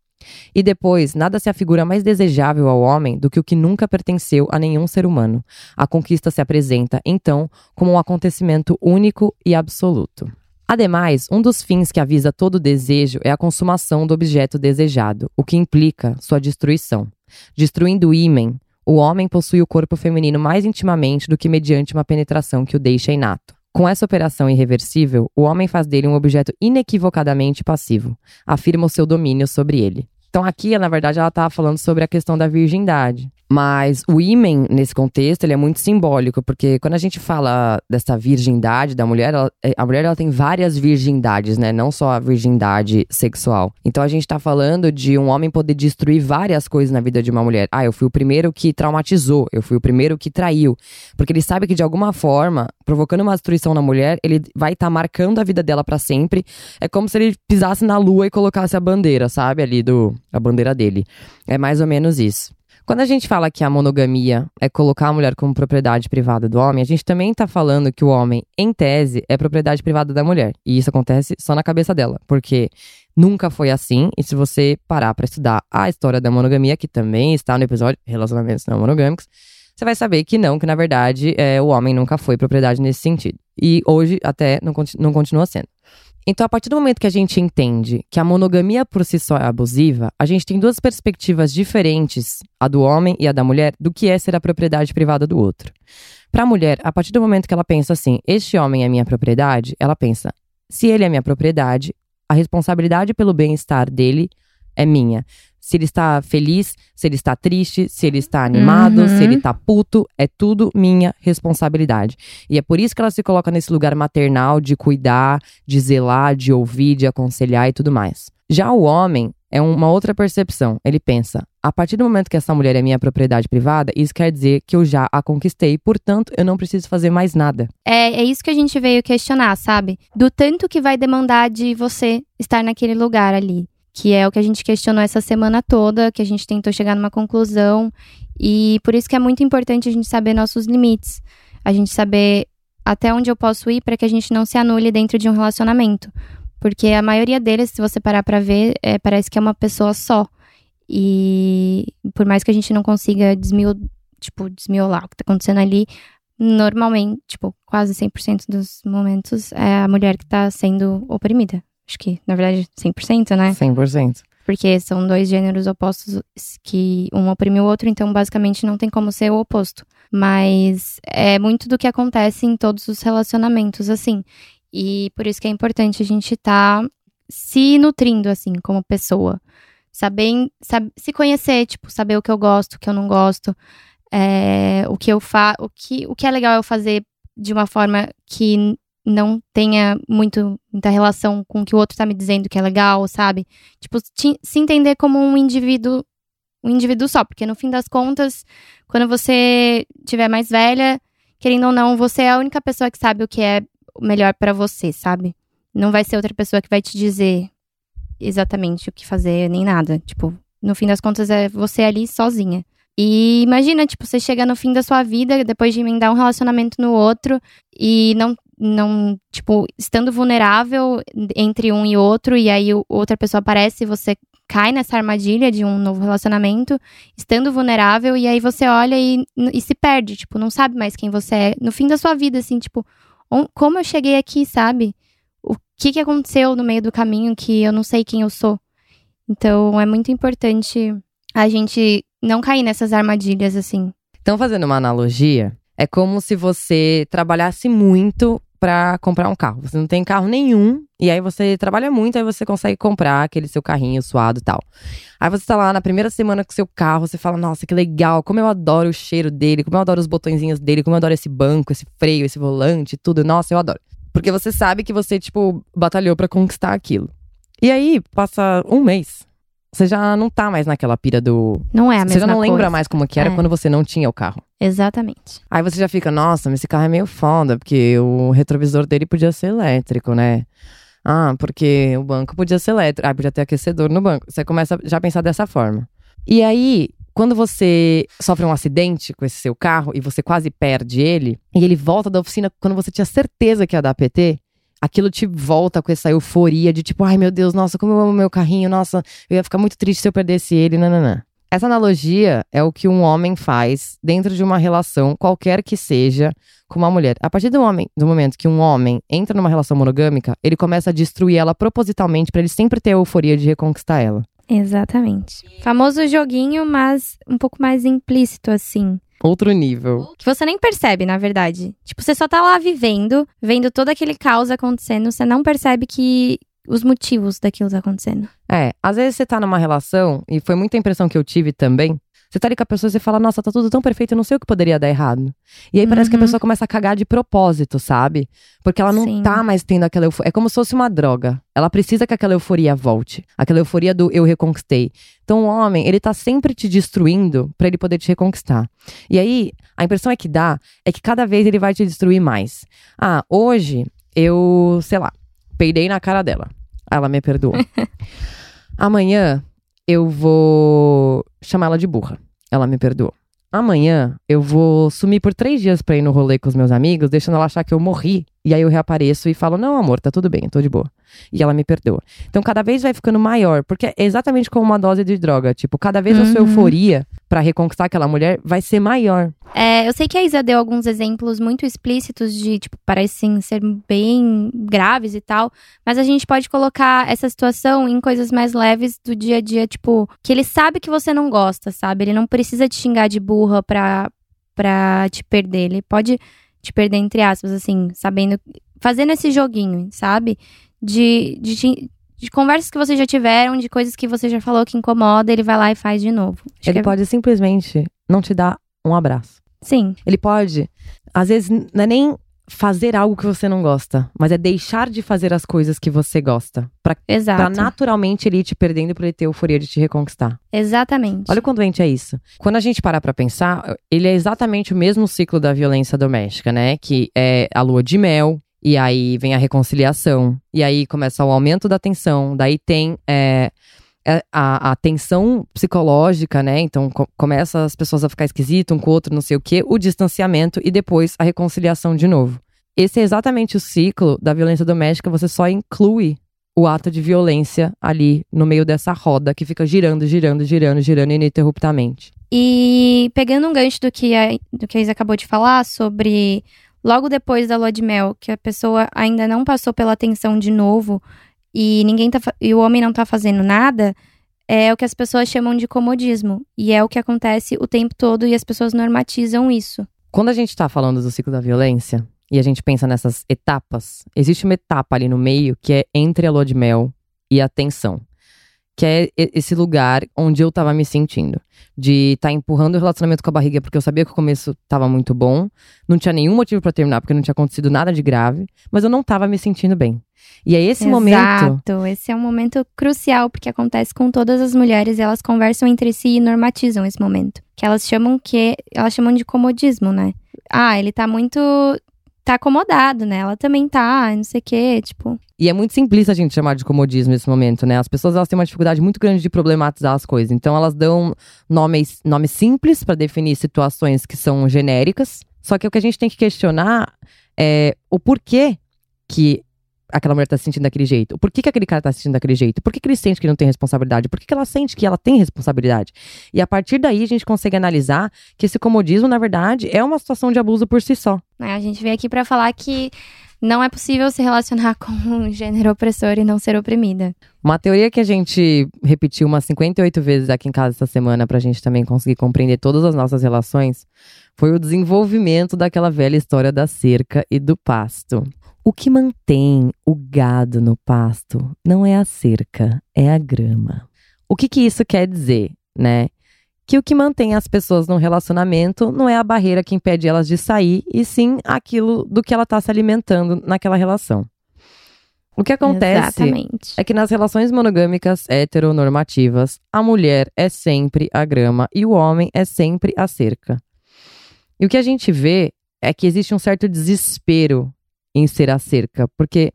E depois, nada se afigura mais desejável ao homem do que o que nunca pertenceu a nenhum ser humano. A conquista se apresenta, então, como um acontecimento único e absoluto. Ademais, um dos fins que avisa todo desejo é a consumação do objeto desejado, o que implica sua destruição. Destruindo o ímen, o homem possui o corpo feminino mais intimamente do que mediante uma penetração que o deixa inato. Com essa operação irreversível, o homem faz dele um objeto inequivocadamente passivo, afirma o seu domínio sobre ele. Então aqui, na verdade, ela estava falando sobre a questão da virgindade. Mas o imen, nesse contexto, ele é muito simbólico, porque quando a gente fala dessa virgindade da mulher, ela, é, a mulher ela tem várias virgindades, né? Não só a virgindade sexual. Então a gente tá falando de um homem poder destruir várias coisas na vida de uma mulher. Ah, eu fui o primeiro que traumatizou, eu fui o primeiro que traiu. Porque ele sabe que de alguma forma, provocando uma destruição na mulher, ele vai estar tá marcando a vida dela para sempre. É como se ele pisasse na lua e colocasse a bandeira, sabe? Ali do. A bandeira dele. É mais ou menos isso. Quando a gente fala que a monogamia é colocar a mulher como propriedade privada do homem, a gente também está falando que o homem, em tese, é propriedade privada da mulher. E isso acontece só na cabeça dela, porque nunca foi assim. E se você parar para estudar a história da monogamia, que também está no episódio Relacionamentos Não Monogâmicos, você vai saber que não, que na verdade é, o homem nunca foi propriedade nesse sentido. E hoje até não, não continua sendo. Então, a partir do momento que a gente entende que a monogamia por si só é abusiva, a gente tem duas perspectivas diferentes, a do homem e a da mulher, do que é ser a propriedade privada do outro. Para a mulher, a partir do momento que ela pensa assim, este homem é minha propriedade, ela pensa, se ele é minha propriedade, a responsabilidade pelo bem-estar dele é minha. Se ele está feliz, se ele está triste, se ele está animado, uhum. se ele está puto, é tudo minha responsabilidade. E é por isso que ela se coloca nesse lugar maternal de cuidar, de zelar, de ouvir, de aconselhar e tudo mais. Já o homem é uma outra percepção. Ele pensa: a partir do momento que essa mulher é minha propriedade privada, isso quer dizer que eu já a conquistei, portanto, eu não preciso fazer mais nada. É, é isso que a gente veio questionar, sabe? Do tanto que vai demandar de você estar naquele lugar ali que é o que a gente questionou essa semana toda, que a gente tentou chegar numa conclusão. E por isso que é muito importante a gente saber nossos limites, a gente saber até onde eu posso ir para que a gente não se anule dentro de um relacionamento. Porque a maioria deles, se você parar para ver, é, parece que é uma pessoa só. E por mais que a gente não consiga desmiol, tipo, desmiolar o que tá acontecendo ali, normalmente, tipo, quase 100% dos momentos é a mulher que tá sendo oprimida. Acho que, na verdade, 100%, né? 100%. Porque são dois gêneros opostos que um oprime o outro, então basicamente não tem como ser o oposto. Mas é muito do que acontece em todos os relacionamentos, assim. E por isso que é importante a gente estar tá se nutrindo, assim, como pessoa. Saber, sab se conhecer, tipo, saber o que eu gosto, o que eu não gosto. É, o que eu faço, o que, o que é legal eu fazer de uma forma que não tenha muito, muita relação com o que o outro tá me dizendo que é legal, sabe? Tipo, se entender como um indivíduo, um indivíduo só, porque no fim das contas, quando você tiver mais velha, querendo ou não, você é a única pessoa que sabe o que é melhor para você, sabe? Não vai ser outra pessoa que vai te dizer exatamente o que fazer nem nada. Tipo, no fim das contas é você ali sozinha. E imagina, tipo, você chega no fim da sua vida, depois de emendar um relacionamento no outro, e não, não, tipo, estando vulnerável entre um e outro, e aí outra pessoa aparece e você cai nessa armadilha de um novo relacionamento, estando vulnerável, e aí você olha e, e se perde, tipo, não sabe mais quem você é. No fim da sua vida, assim, tipo, como eu cheguei aqui, sabe? O que, que aconteceu no meio do caminho que eu não sei quem eu sou. Então, é muito importante a gente não cair nessas armadilhas assim. Então, fazendo uma analogia, é como se você trabalhasse muito para comprar um carro. Você não tem carro nenhum, e aí você trabalha muito, aí você consegue comprar aquele seu carrinho suado e tal. Aí você tá lá na primeira semana com seu carro, você fala, nossa, que legal, como eu adoro o cheiro dele, como eu adoro os botõezinhos dele, como eu adoro esse banco, esse freio, esse volante, tudo. Nossa, eu adoro. Porque você sabe que você, tipo, batalhou para conquistar aquilo. E aí, passa um mês, você já não tá mais naquela pira do. Não é a mesma Você já não coisa. lembra mais como que era É. quando você não tinha o carro. Exatamente. Aí você já fica, nossa, mas esse carro é meio foda, porque o retrovisor dele podia ser elétrico, né? Ah, porque o banco podia ser elétrico. Ah, podia ter aquecedor no banco. Você começa já a pensar dessa forma. E aí, quando você sofre um acidente com esse seu carro e você quase perde ele, e ele volta da oficina quando você tinha certeza que ia dar PT, aquilo te volta com essa euforia de tipo, ai meu Deus, nossa, como eu amo meu carrinho, nossa, eu ia ficar muito triste se eu perdesse ele, nananã. Essa analogia é o que um homem faz dentro de uma relação, qualquer que seja, com uma mulher. A partir do, homem, do momento que um homem entra numa relação monogâmica, ele começa a destruir ela propositalmente para ele sempre ter a euforia de reconquistar ela. Exatamente. Famoso joguinho, mas um pouco mais implícito, assim. Outro nível. Que você nem percebe, na verdade. Tipo, você só tá lá vivendo, vendo todo aquele caos acontecendo, você não percebe que os motivos daquilo tá acontecendo. É, às vezes você tá numa relação, e foi muita impressão que eu tive também. Você tá ali com a pessoa e você fala, nossa, tá tudo tão perfeito, eu não sei o que poderia dar errado. E aí parece que a Uhum. pessoa começa a cagar de propósito, sabe? Porque ela não Sim. tá mais tendo aquela euforia. É como se fosse uma droga. Ela precisa que aquela euforia volte. Aquela euforia do eu reconquistei. Então o homem, ele tá sempre te destruindo pra ele poder te reconquistar. E aí, a impressão é que dá é que cada vez ele vai te destruir mais. Ah, hoje eu, sei lá, peidei na cara dela. Ela me perdoou. Amanhã eu vou chamar ela de burra. Ela me perdoou. Amanhã eu vou sumir por três dias pra ir no rolê com os meus amigos, deixando ela achar que eu morri. E aí eu reapareço e falo: Não, amor, tá tudo bem, tô de boa. E ela me perdoa. Então cada vez vai ficando maior, porque é exatamente como uma dose de droga. Tipo, cada vez a sua Uhum. euforia pra reconquistar aquela mulher vai ser maior. É, eu sei que a Isa deu alguns exemplos muito explícitos de, tipo, parecem ser bem graves e tal, mas a gente pode colocar essa situação em coisas mais leves do dia a dia, tipo, que ele sabe que você não gosta, sabe? Ele não precisa te xingar de burra pra, pra te perder. Ele pode te perder, entre aspas, assim, sabendo. Fazendo esse joguinho, sabe? De, de, de, conversas que vocês já tiveram, de coisas que você já falou que incomoda, ele vai lá e faz de novo. Acho Ele é- pode simplesmente não te dar um abraço. Sim, Ele pode, às vezes, não é nem fazer algo que você não gosta, mas é deixar de fazer as coisas que você gosta. Pra, exato. pra naturalmente ele ir te perdendo pra ele ter euforia de te reconquistar. Exatamente. Olha o quão doente é isso. Quando a gente para pra pensar, ele é exatamente o mesmo ciclo da violência doméstica, né? Que é a lua de mel, e aí vem a reconciliação, e aí começa o aumento da tensão, daí tem é, a, a tensão psicológica, né? Então co- começa as pessoas a ficar esquisito um com o outro, não sei o quê, o distanciamento e depois a reconciliação de novo. Esse é exatamente o ciclo da violência doméstica, você só inclui o ato de violência ali no meio dessa roda que fica girando, girando, girando, girando ininterruptamente. E pegando um gancho do que, a, do que a Isa acabou de falar sobre logo depois da lua de mel, que a pessoa ainda não passou pela tensão de novo e ninguém tá e o homem não tá fazendo nada, é o que as pessoas chamam de comodismo. E é o que acontece o tempo todo e as pessoas normatizam isso. Quando a gente tá falando do ciclo da violência e a gente pensa nessas etapas, existe uma etapa ali no meio que é entre a lua de mel e a tensão. Que é esse lugar onde eu tava me sentindo. De estar tá empurrando o relacionamento com a barriga, porque eu sabia que o começo tava muito bom. Não tinha nenhum motivo para terminar, porque não tinha acontecido nada de grave. Mas eu não tava me sentindo bem. E é esse Exato. momento. Exato, esse é um momento crucial, porque acontece com todas as mulheres, elas conversam entre si e normatizam esse momento. Que elas chamam que. Elas chamam de comodismo, né? Ah, ele tá muito tá acomodado, né? Ela também tá, não sei o quê, tipo. E é muito simplista a gente chamar de comodismo nesse momento, né? As pessoas elas têm uma dificuldade muito grande de problematizar as coisas. Então elas dão nomes, nomes simples para definir situações que são genéricas. Só que o que a gente tem que questionar é o porquê que aquela mulher tá se sentindo daquele jeito? Por que, que aquele cara tá se sentindo daquele jeito? Por que, que ele sente que não tem responsabilidade? Por que, que ela sente que ela tem responsabilidade? E a partir daí a gente consegue analisar que esse comodismo, na verdade, é uma situação de abuso por si só. É, a gente veio aqui para falar que não é possível se relacionar com um gênero opressor e não ser oprimida. Uma teoria que a gente repetiu umas 58 vezes aqui em casa essa semana pra gente também conseguir compreender todas as nossas relações foi o desenvolvimento daquela velha história da cerca e do pasto. O que mantém o gado no pasto não é a cerca, é a grama. O que, que isso quer dizer, né? Que o que mantém as pessoas no relacionamento não é a barreira que impede elas de sair, e sim aquilo do que ela está se alimentando naquela relação. O que acontece Exatamente. é que nas relações monogâmicas heteronormativas, a mulher é sempre a grama e o homem é sempre a cerca. E o que a gente vê é que existe um certo desespero em ser a cerca, porque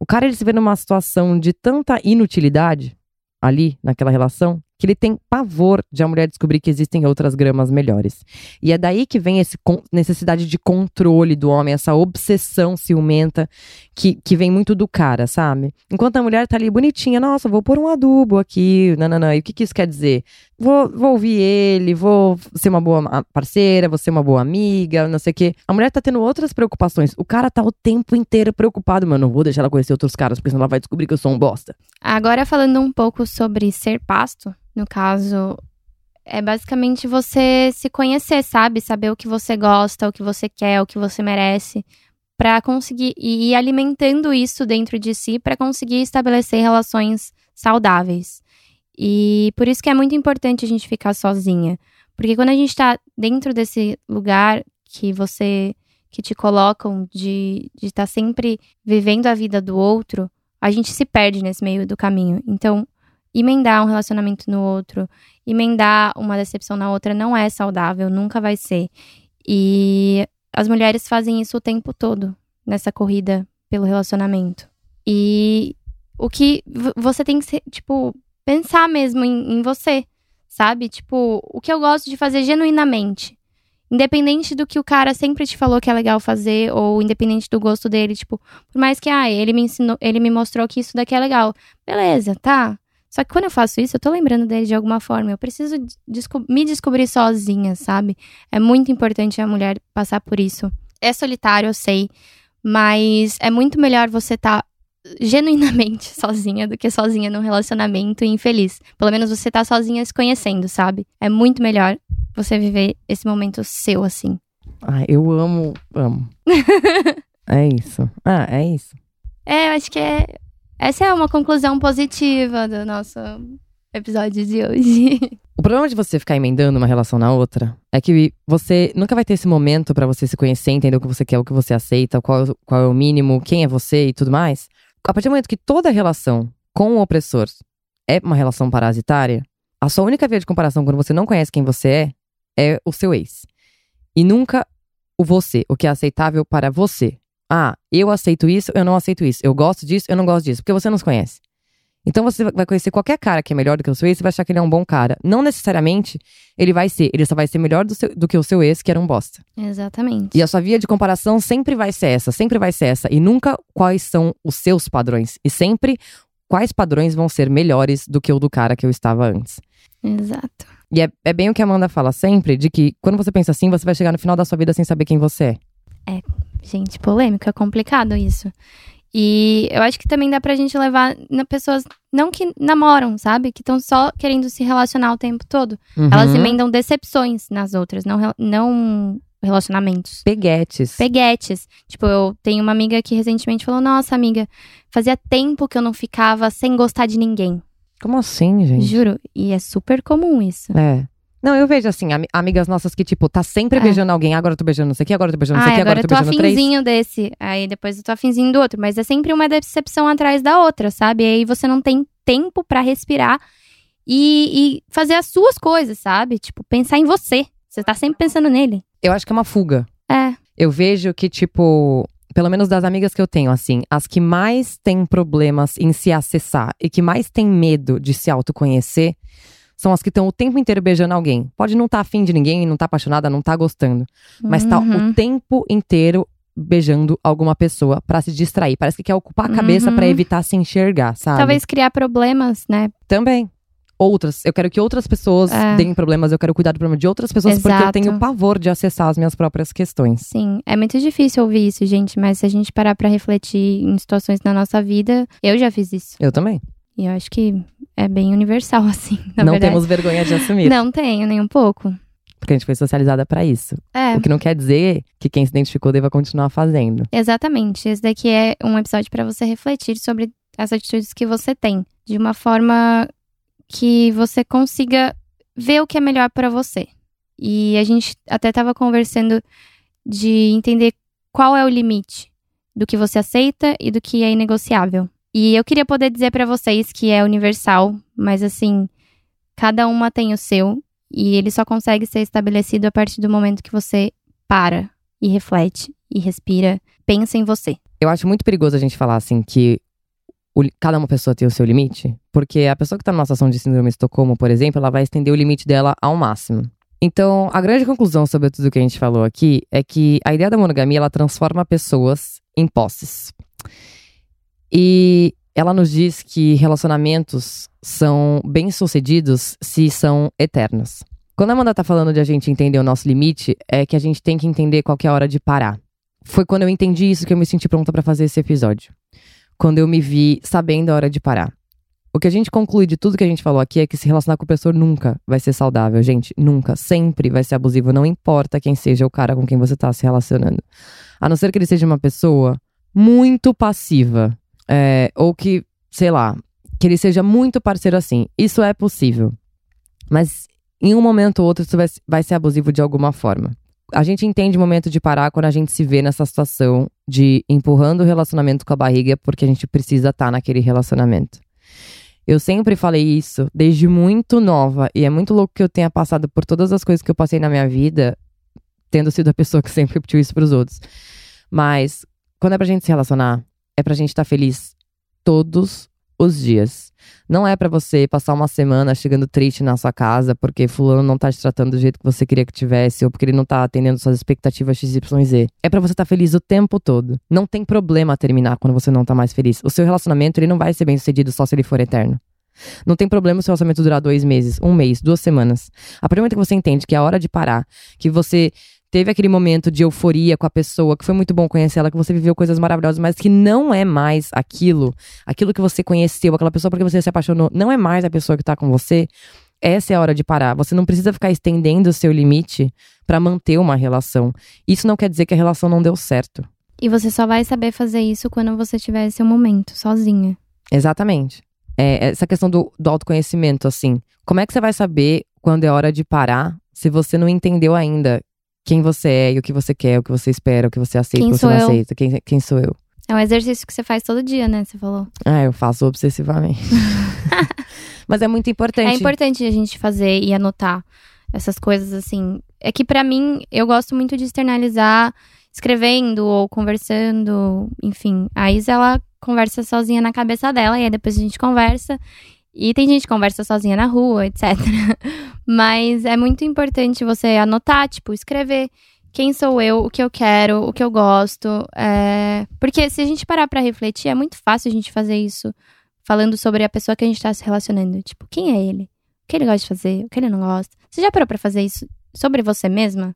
o cara ele se vê numa situação de tanta inutilidade ali naquela relação que ele tem pavor de a mulher descobrir que existem outras gramas melhores. E é daí que vem essa necessidade de controle do homem, essa obsessão ciumenta que, que vem muito do cara, sabe? Enquanto a mulher tá ali bonitinha, nossa, vou pôr um adubo aqui, nananã. E o que, que isso quer dizer? Vou, vou ouvir ele, vou ser uma boa parceira, vou ser uma boa amiga, não sei o quê. A mulher tá tendo outras preocupações. O cara tá o tempo inteiro preocupado, mano, não vou deixar ela conhecer outros caras, porque senão ela vai descobrir que eu sou um bosta. Agora falando um pouco sobre ser pasto, no caso, é basicamente você se conhecer, sabe? Saber o que você gosta, o que você quer, o que você merece, para conseguir e ir alimentando isso dentro de si para conseguir estabelecer relações saudáveis. E por isso que é muito importante a gente ficar sozinha, porque quando a gente tá dentro desse lugar que você que te colocam de estar tá sempre vivendo a vida do outro, a gente se perde nesse meio do caminho. Então, emendar um relacionamento no outro, emendar uma decepção na outra não é saudável, nunca vai ser. E as mulheres fazem isso o tempo todo nessa corrida pelo relacionamento. E o que você tem que, ser, tipo, pensar mesmo em, em você, sabe? Tipo, o que eu gosto de fazer genuinamente. Independente do que o cara sempre te falou que é legal fazer, ou independente do gosto dele, tipo, por mais que, ah, ele me ensinou, ele me mostrou que isso daqui é legal. Beleza, tá? Só que quando eu faço isso, eu tô lembrando dele de alguma forma. Eu preciso desco me descobrir sozinha, sabe? É muito importante a mulher passar por isso. É solitário, eu sei. Mas é muito melhor você estar tá genuinamente sozinha do que sozinha num relacionamento infeliz. Pelo menos você tá sozinha se conhecendo, sabe? É muito melhor você viver esse momento seu assim. Ah, eu amo, amo. é isso. Ah, é isso. É, eu acho que é essa é uma conclusão positiva do nosso episódio de hoje. O problema de você ficar emendando uma relação na outra é que você nunca vai ter esse momento para você se conhecer, entender o que você quer, o que você aceita, qual, qual é o mínimo, quem é você e tudo mais. A partir do momento que toda relação com o opressor é uma relação parasitária, a sua única via de comparação quando você não conhece quem você é é o seu ex. E nunca o você, o que é aceitável para você. Ah, eu aceito isso, eu não aceito isso. Eu gosto disso, eu não gosto disso. Porque você não se conhece. Então você vai conhecer qualquer cara que é melhor do que o seu ex, você vai achar que ele é um bom cara. Não necessariamente ele vai ser, ele só vai ser melhor do, seu, do que o seu ex, que era um bosta. Exatamente. E a sua via de comparação sempre vai ser essa, sempre vai ser essa. E nunca quais são os seus padrões. E sempre quais padrões vão ser melhores do que o do cara que eu estava antes. Exato. E é, é bem o que a Amanda fala sempre, de que quando você pensa assim, você vai chegar no final da sua vida sem saber quem você é. É, gente, polêmico, é complicado isso. E eu acho que também dá pra gente levar na pessoas não que namoram, sabe? Que estão só querendo se relacionar o tempo todo. Uhum. Elas emendam decepções nas outras, não, não relacionamentos. Peguetes. Peguetes. Tipo, eu tenho uma amiga que recentemente falou: Nossa, amiga, fazia tempo que eu não ficava sem gostar de ninguém. Como assim, gente? Juro. E é super comum isso. É. Não, eu vejo assim, ami- amigas nossas que, tipo, tá sempre É. beijando alguém. Agora eu tô beijando não sei o que, agora eu tô beijando não sei o Ai, que, agora agora eu tô beijando três. afinzinho desse. Aí depois eu tô afinzinho do outro. Mas é sempre uma decepção atrás da outra, sabe? E aí você não tem tempo pra respirar e, e fazer as suas coisas, sabe? Tipo, pensar em você. Você tá sempre pensando nele. Eu acho que é uma fuga. É. Eu vejo que, tipo, pelo menos das amigas que eu tenho, assim, as que mais têm problemas em se acessar e que mais têm medo de se autoconhecer são as que estão o tempo inteiro beijando alguém. Pode não estar tá afim de ninguém, não tá apaixonada, não tá gostando. Mas tá Uhum. o tempo inteiro beijando alguma pessoa pra se distrair. Parece que quer ocupar a cabeça Uhum. pra evitar se enxergar, sabe? Talvez criar problemas, né? Também. Outras. Eu quero que outras pessoas É. deem problemas, eu quero cuidar do problema de outras pessoas, porque eu Exato. tenho pavor de acessar as minhas próprias questões. Sim, é muito difícil ouvir isso, gente, mas se a gente parar pra refletir em situações na nossa vida, eu já fiz isso. Eu também. E eu acho que é bem universal, assim, não verdade. temos vergonha de assumir. Não tenho, nem um pouco. Porque a gente foi socializada pra isso. É, O que não quer dizer que quem se identificou deva continuar fazendo. exatamente. Esse daqui é um episódio pra você refletir sobre as atitudes que você tem, de uma forma que você consiga ver o que é melhor pra você. E a gente até tava conversando de entender qual é o limite do que você aceita e do que é inegociável. E eu queria poder dizer pra vocês que é universal, mas assim, cada uma tem o seu e ele só consegue ser estabelecido a partir do momento que você para e reflete e respira, pensa em você. Eu acho muito perigoso a gente falar assim que cada uma pessoa tem o seu limite, porque a pessoa que tá numa situação de síndrome de Estocolmo, por exemplo, ela vai estender o limite dela ao máximo. Então, a grande conclusão sobre tudo que a gente falou aqui é que a ideia da monogamia ela transforma pessoas em posses. E ela nos diz que relacionamentos são bem-sucedidos se são eternos. Quando a Amanda tá falando de a gente entender o nosso limite, é que a gente tem que entender qual que é a hora de parar. Foi quando eu entendi isso que eu me senti pronta pra fazer esse episódio. Quando eu me vi sabendo a hora de parar. O que a gente conclui de tudo que a gente falou aqui é que se relacionar com o professor nunca vai ser saudável, gente. Nunca. Sempre vai ser abusivo. Não importa quem seja o cara com quem você tá se relacionando. A não ser que ele seja uma pessoa muito passiva. É, ou que, sei lá, que ele seja muito parceiro assim. Isso é possível. Mas em um momento ou outro isso vai, vai ser abusivo de alguma forma. A gente entende o momento de parar quando a gente se vê nessa situação de empurrando o relacionamento com a barriga porque a gente precisa estar naquele relacionamento. Eu sempre falei isso desde muito nova e é muito louco que eu tenha passado por todas as coisas que eu passei na minha vida, tendo sido a pessoa que sempre repetiu isso pros outros. Mas quando é pra gente se relacionar, é pra gente estar feliz todos os dias. Não é pra você passar uma semana chegando triste na sua casa porque fulano não tá te tratando do jeito que você queria que tivesse ou porque ele não tá atendendo suas expectativas XYZ. É pra você estar feliz o tempo todo. Não tem problema terminar quando você não tá mais feliz. O seu relacionamento, ele não vai ser bem sucedido só se ele for eterno. Não tem problema o seu relacionamento durar dois meses, um mês, duas semanas. A do momento que você entende que é a hora de parar, que você teve aquele momento de euforia com a pessoa, que foi muito bom conhecer ela, que você viveu coisas maravilhosas, mas que não é mais aquilo, aquilo que você conheceu, aquela pessoa porque você se apaixonou, não é mais a pessoa que tá com você. Essa é a hora de parar. Você não precisa ficar estendendo o seu limite pra manter uma relação. Isso não quer dizer que a relação não deu certo. E você só vai saber fazer isso quando você tiver seu momento, sozinha. Exatamente. É, essa questão do, do autoconhecimento, assim. Como é que você vai saber quando é hora de parar se você não entendeu ainda quem você é e o que você quer, o que você espera, o que você aceita, Quem o que você não eu? aceita? Quem, quem sou eu? É um exercício que você faz todo dia, né? Você falou. Ah, eu faço obsessivamente. Mas é muito importante. É importante a gente fazer e anotar essas coisas assim. É que pra mim, eu gosto muito de externalizar escrevendo ou conversando, enfim. A Isa, ela conversa sozinha na cabeça dela e aí depois a gente conversa. E tem gente que conversa sozinha na rua, etc. Mas é muito importante você anotar, tipo, escrever quem sou eu, o que eu quero, o que eu gosto. é, Porque se a gente parar pra refletir, é muito fácil a gente fazer isso falando sobre a pessoa que a gente tá se relacionando. Tipo, quem é ele? O que ele gosta de fazer? O que ele não gosta? Você já parou pra fazer isso sobre você mesma?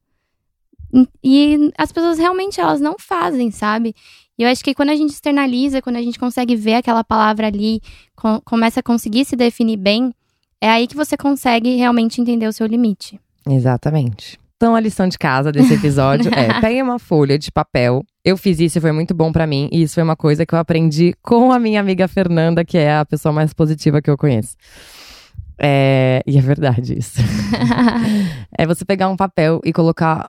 E as pessoas realmente elas não fazem, sabe? E eu acho que quando a gente externaliza, quando a gente consegue ver aquela palavra ali, com, começa a conseguir se definir bem, é aí que você consegue realmente entender o seu limite. Exatamente. Então, a lição de casa desse episódio é: pegue uma folha de papel. Eu fiz isso e foi muito bom para mim. E isso foi uma coisa que eu aprendi com a minha amiga Fernanda, que é a pessoa mais positiva que eu conheço. É, e é verdade isso. é você pegar um papel e colocar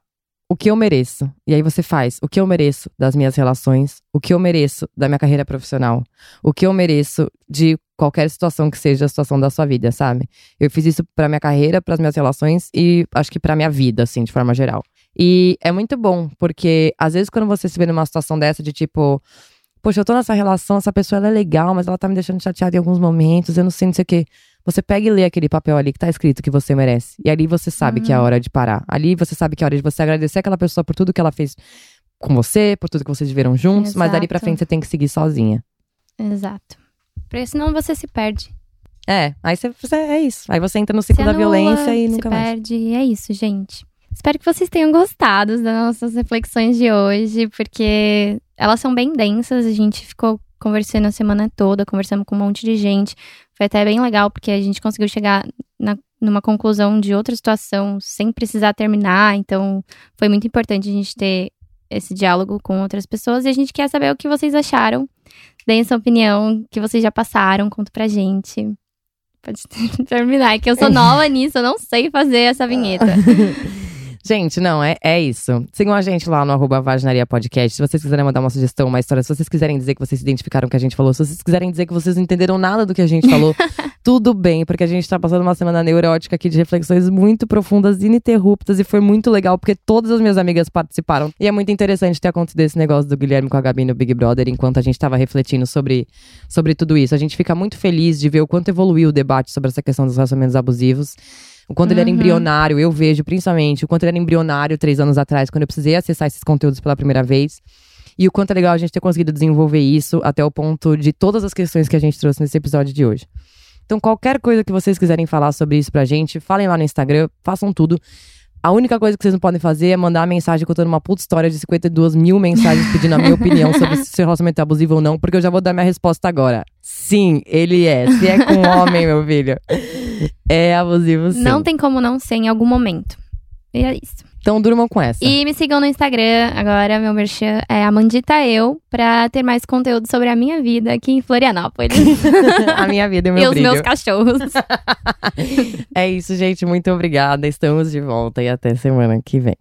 o que eu mereço. E aí você faz o que eu mereço das minhas relações, o que eu mereço da minha carreira profissional, o que eu mereço de qualquer situação que seja a situação da sua vida, sabe? Eu fiz isso para minha carreira, para as minhas relações e acho que para minha vida, assim, de forma geral. E é muito bom, porque às vezes quando você se vê numa situação dessa de tipo, poxa, eu tô nessa relação, essa pessoa ela é legal, mas ela tá me deixando chateada em alguns momentos, eu não sei, não sei o quê. Você pega e lê aquele papel ali que tá escrito que você merece. E ali você sabe uhum. que é a hora de parar. Ali você sabe que é a hora de você agradecer aquela pessoa por tudo que ela fez com você, por tudo que vocês viveram juntos, Exato. mas dali pra frente você tem que seguir sozinha. Exato. Porque senão você se perde. É, aí você, é isso. Aí você entra no ciclo da violência e nunca se mais. perde. É isso, gente. Espero que vocês tenham gostado das nossas reflexões de hoje, porque elas são bem densas. A gente ficou conversando a semana toda, conversamos com um monte de gente. Foi até bem legal, porque a gente conseguiu chegar na, numa conclusão de outra situação sem precisar terminar. Então, foi muito importante a gente ter esse diálogo com outras pessoas. E a gente quer saber o que vocês acharam. Deem sua opinião, que vocês já passaram, conta pra gente. Pode terminar, é que eu sou nova nisso, eu não sei fazer essa vinheta. Gente, não, é, é isso. Sigam a gente lá no arroba Vaginaria Podcast. Se vocês quiserem mandar uma sugestão, uma história, se vocês quiserem dizer que vocês se identificaram com o que a gente falou, se vocês quiserem dizer que vocês não entenderam nada do que a gente falou, tudo bem, porque a gente tá passando uma semana neurótica aqui de reflexões muito profundas, ininterruptas, e foi muito legal, porque todas as minhas amigas participaram. E é muito interessante ter acontecido esse negócio do Guilherme com a Gabi no Big Brother, enquanto a gente tava refletindo sobre, sobre tudo isso. A gente fica muito feliz de ver o quanto evoluiu o debate sobre essa questão dos relacionamentos abusivos. O quanto uhum. ele era uhum. embrionário, eu vejo principalmente, o quanto ele era embrionário três anos atrás, quando eu precisei acessar esses conteúdos pela primeira vez. E o quanto é legal a gente ter conseguido desenvolver isso até o ponto de todas as questões que a gente trouxe nesse episódio de hoje. Então, qualquer coisa que vocês quiserem falar sobre isso pra gente, falem lá no Instagram, façam tudo. A única coisa que vocês não podem fazer é mandar mensagem contando uma puta história de 52 mil mensagens pedindo a minha opinião sobre se seu relacionamento é abusivo ou não, porque eu já vou dar minha resposta agora. Sim, ele é. Se é com um homem, meu filho. É abusivo sim. Não tem como não ser em algum momento. E é isso. Então durmam com essa. E me sigam no Instagram, agora meu merchan é Amandita Eu, pra ter mais conteúdo sobre a minha vida aqui em Florianópolis. a minha vida e meu E brilho. os meus cachorros. é isso, gente. Muito obrigada. Estamos de volta e até semana que vem.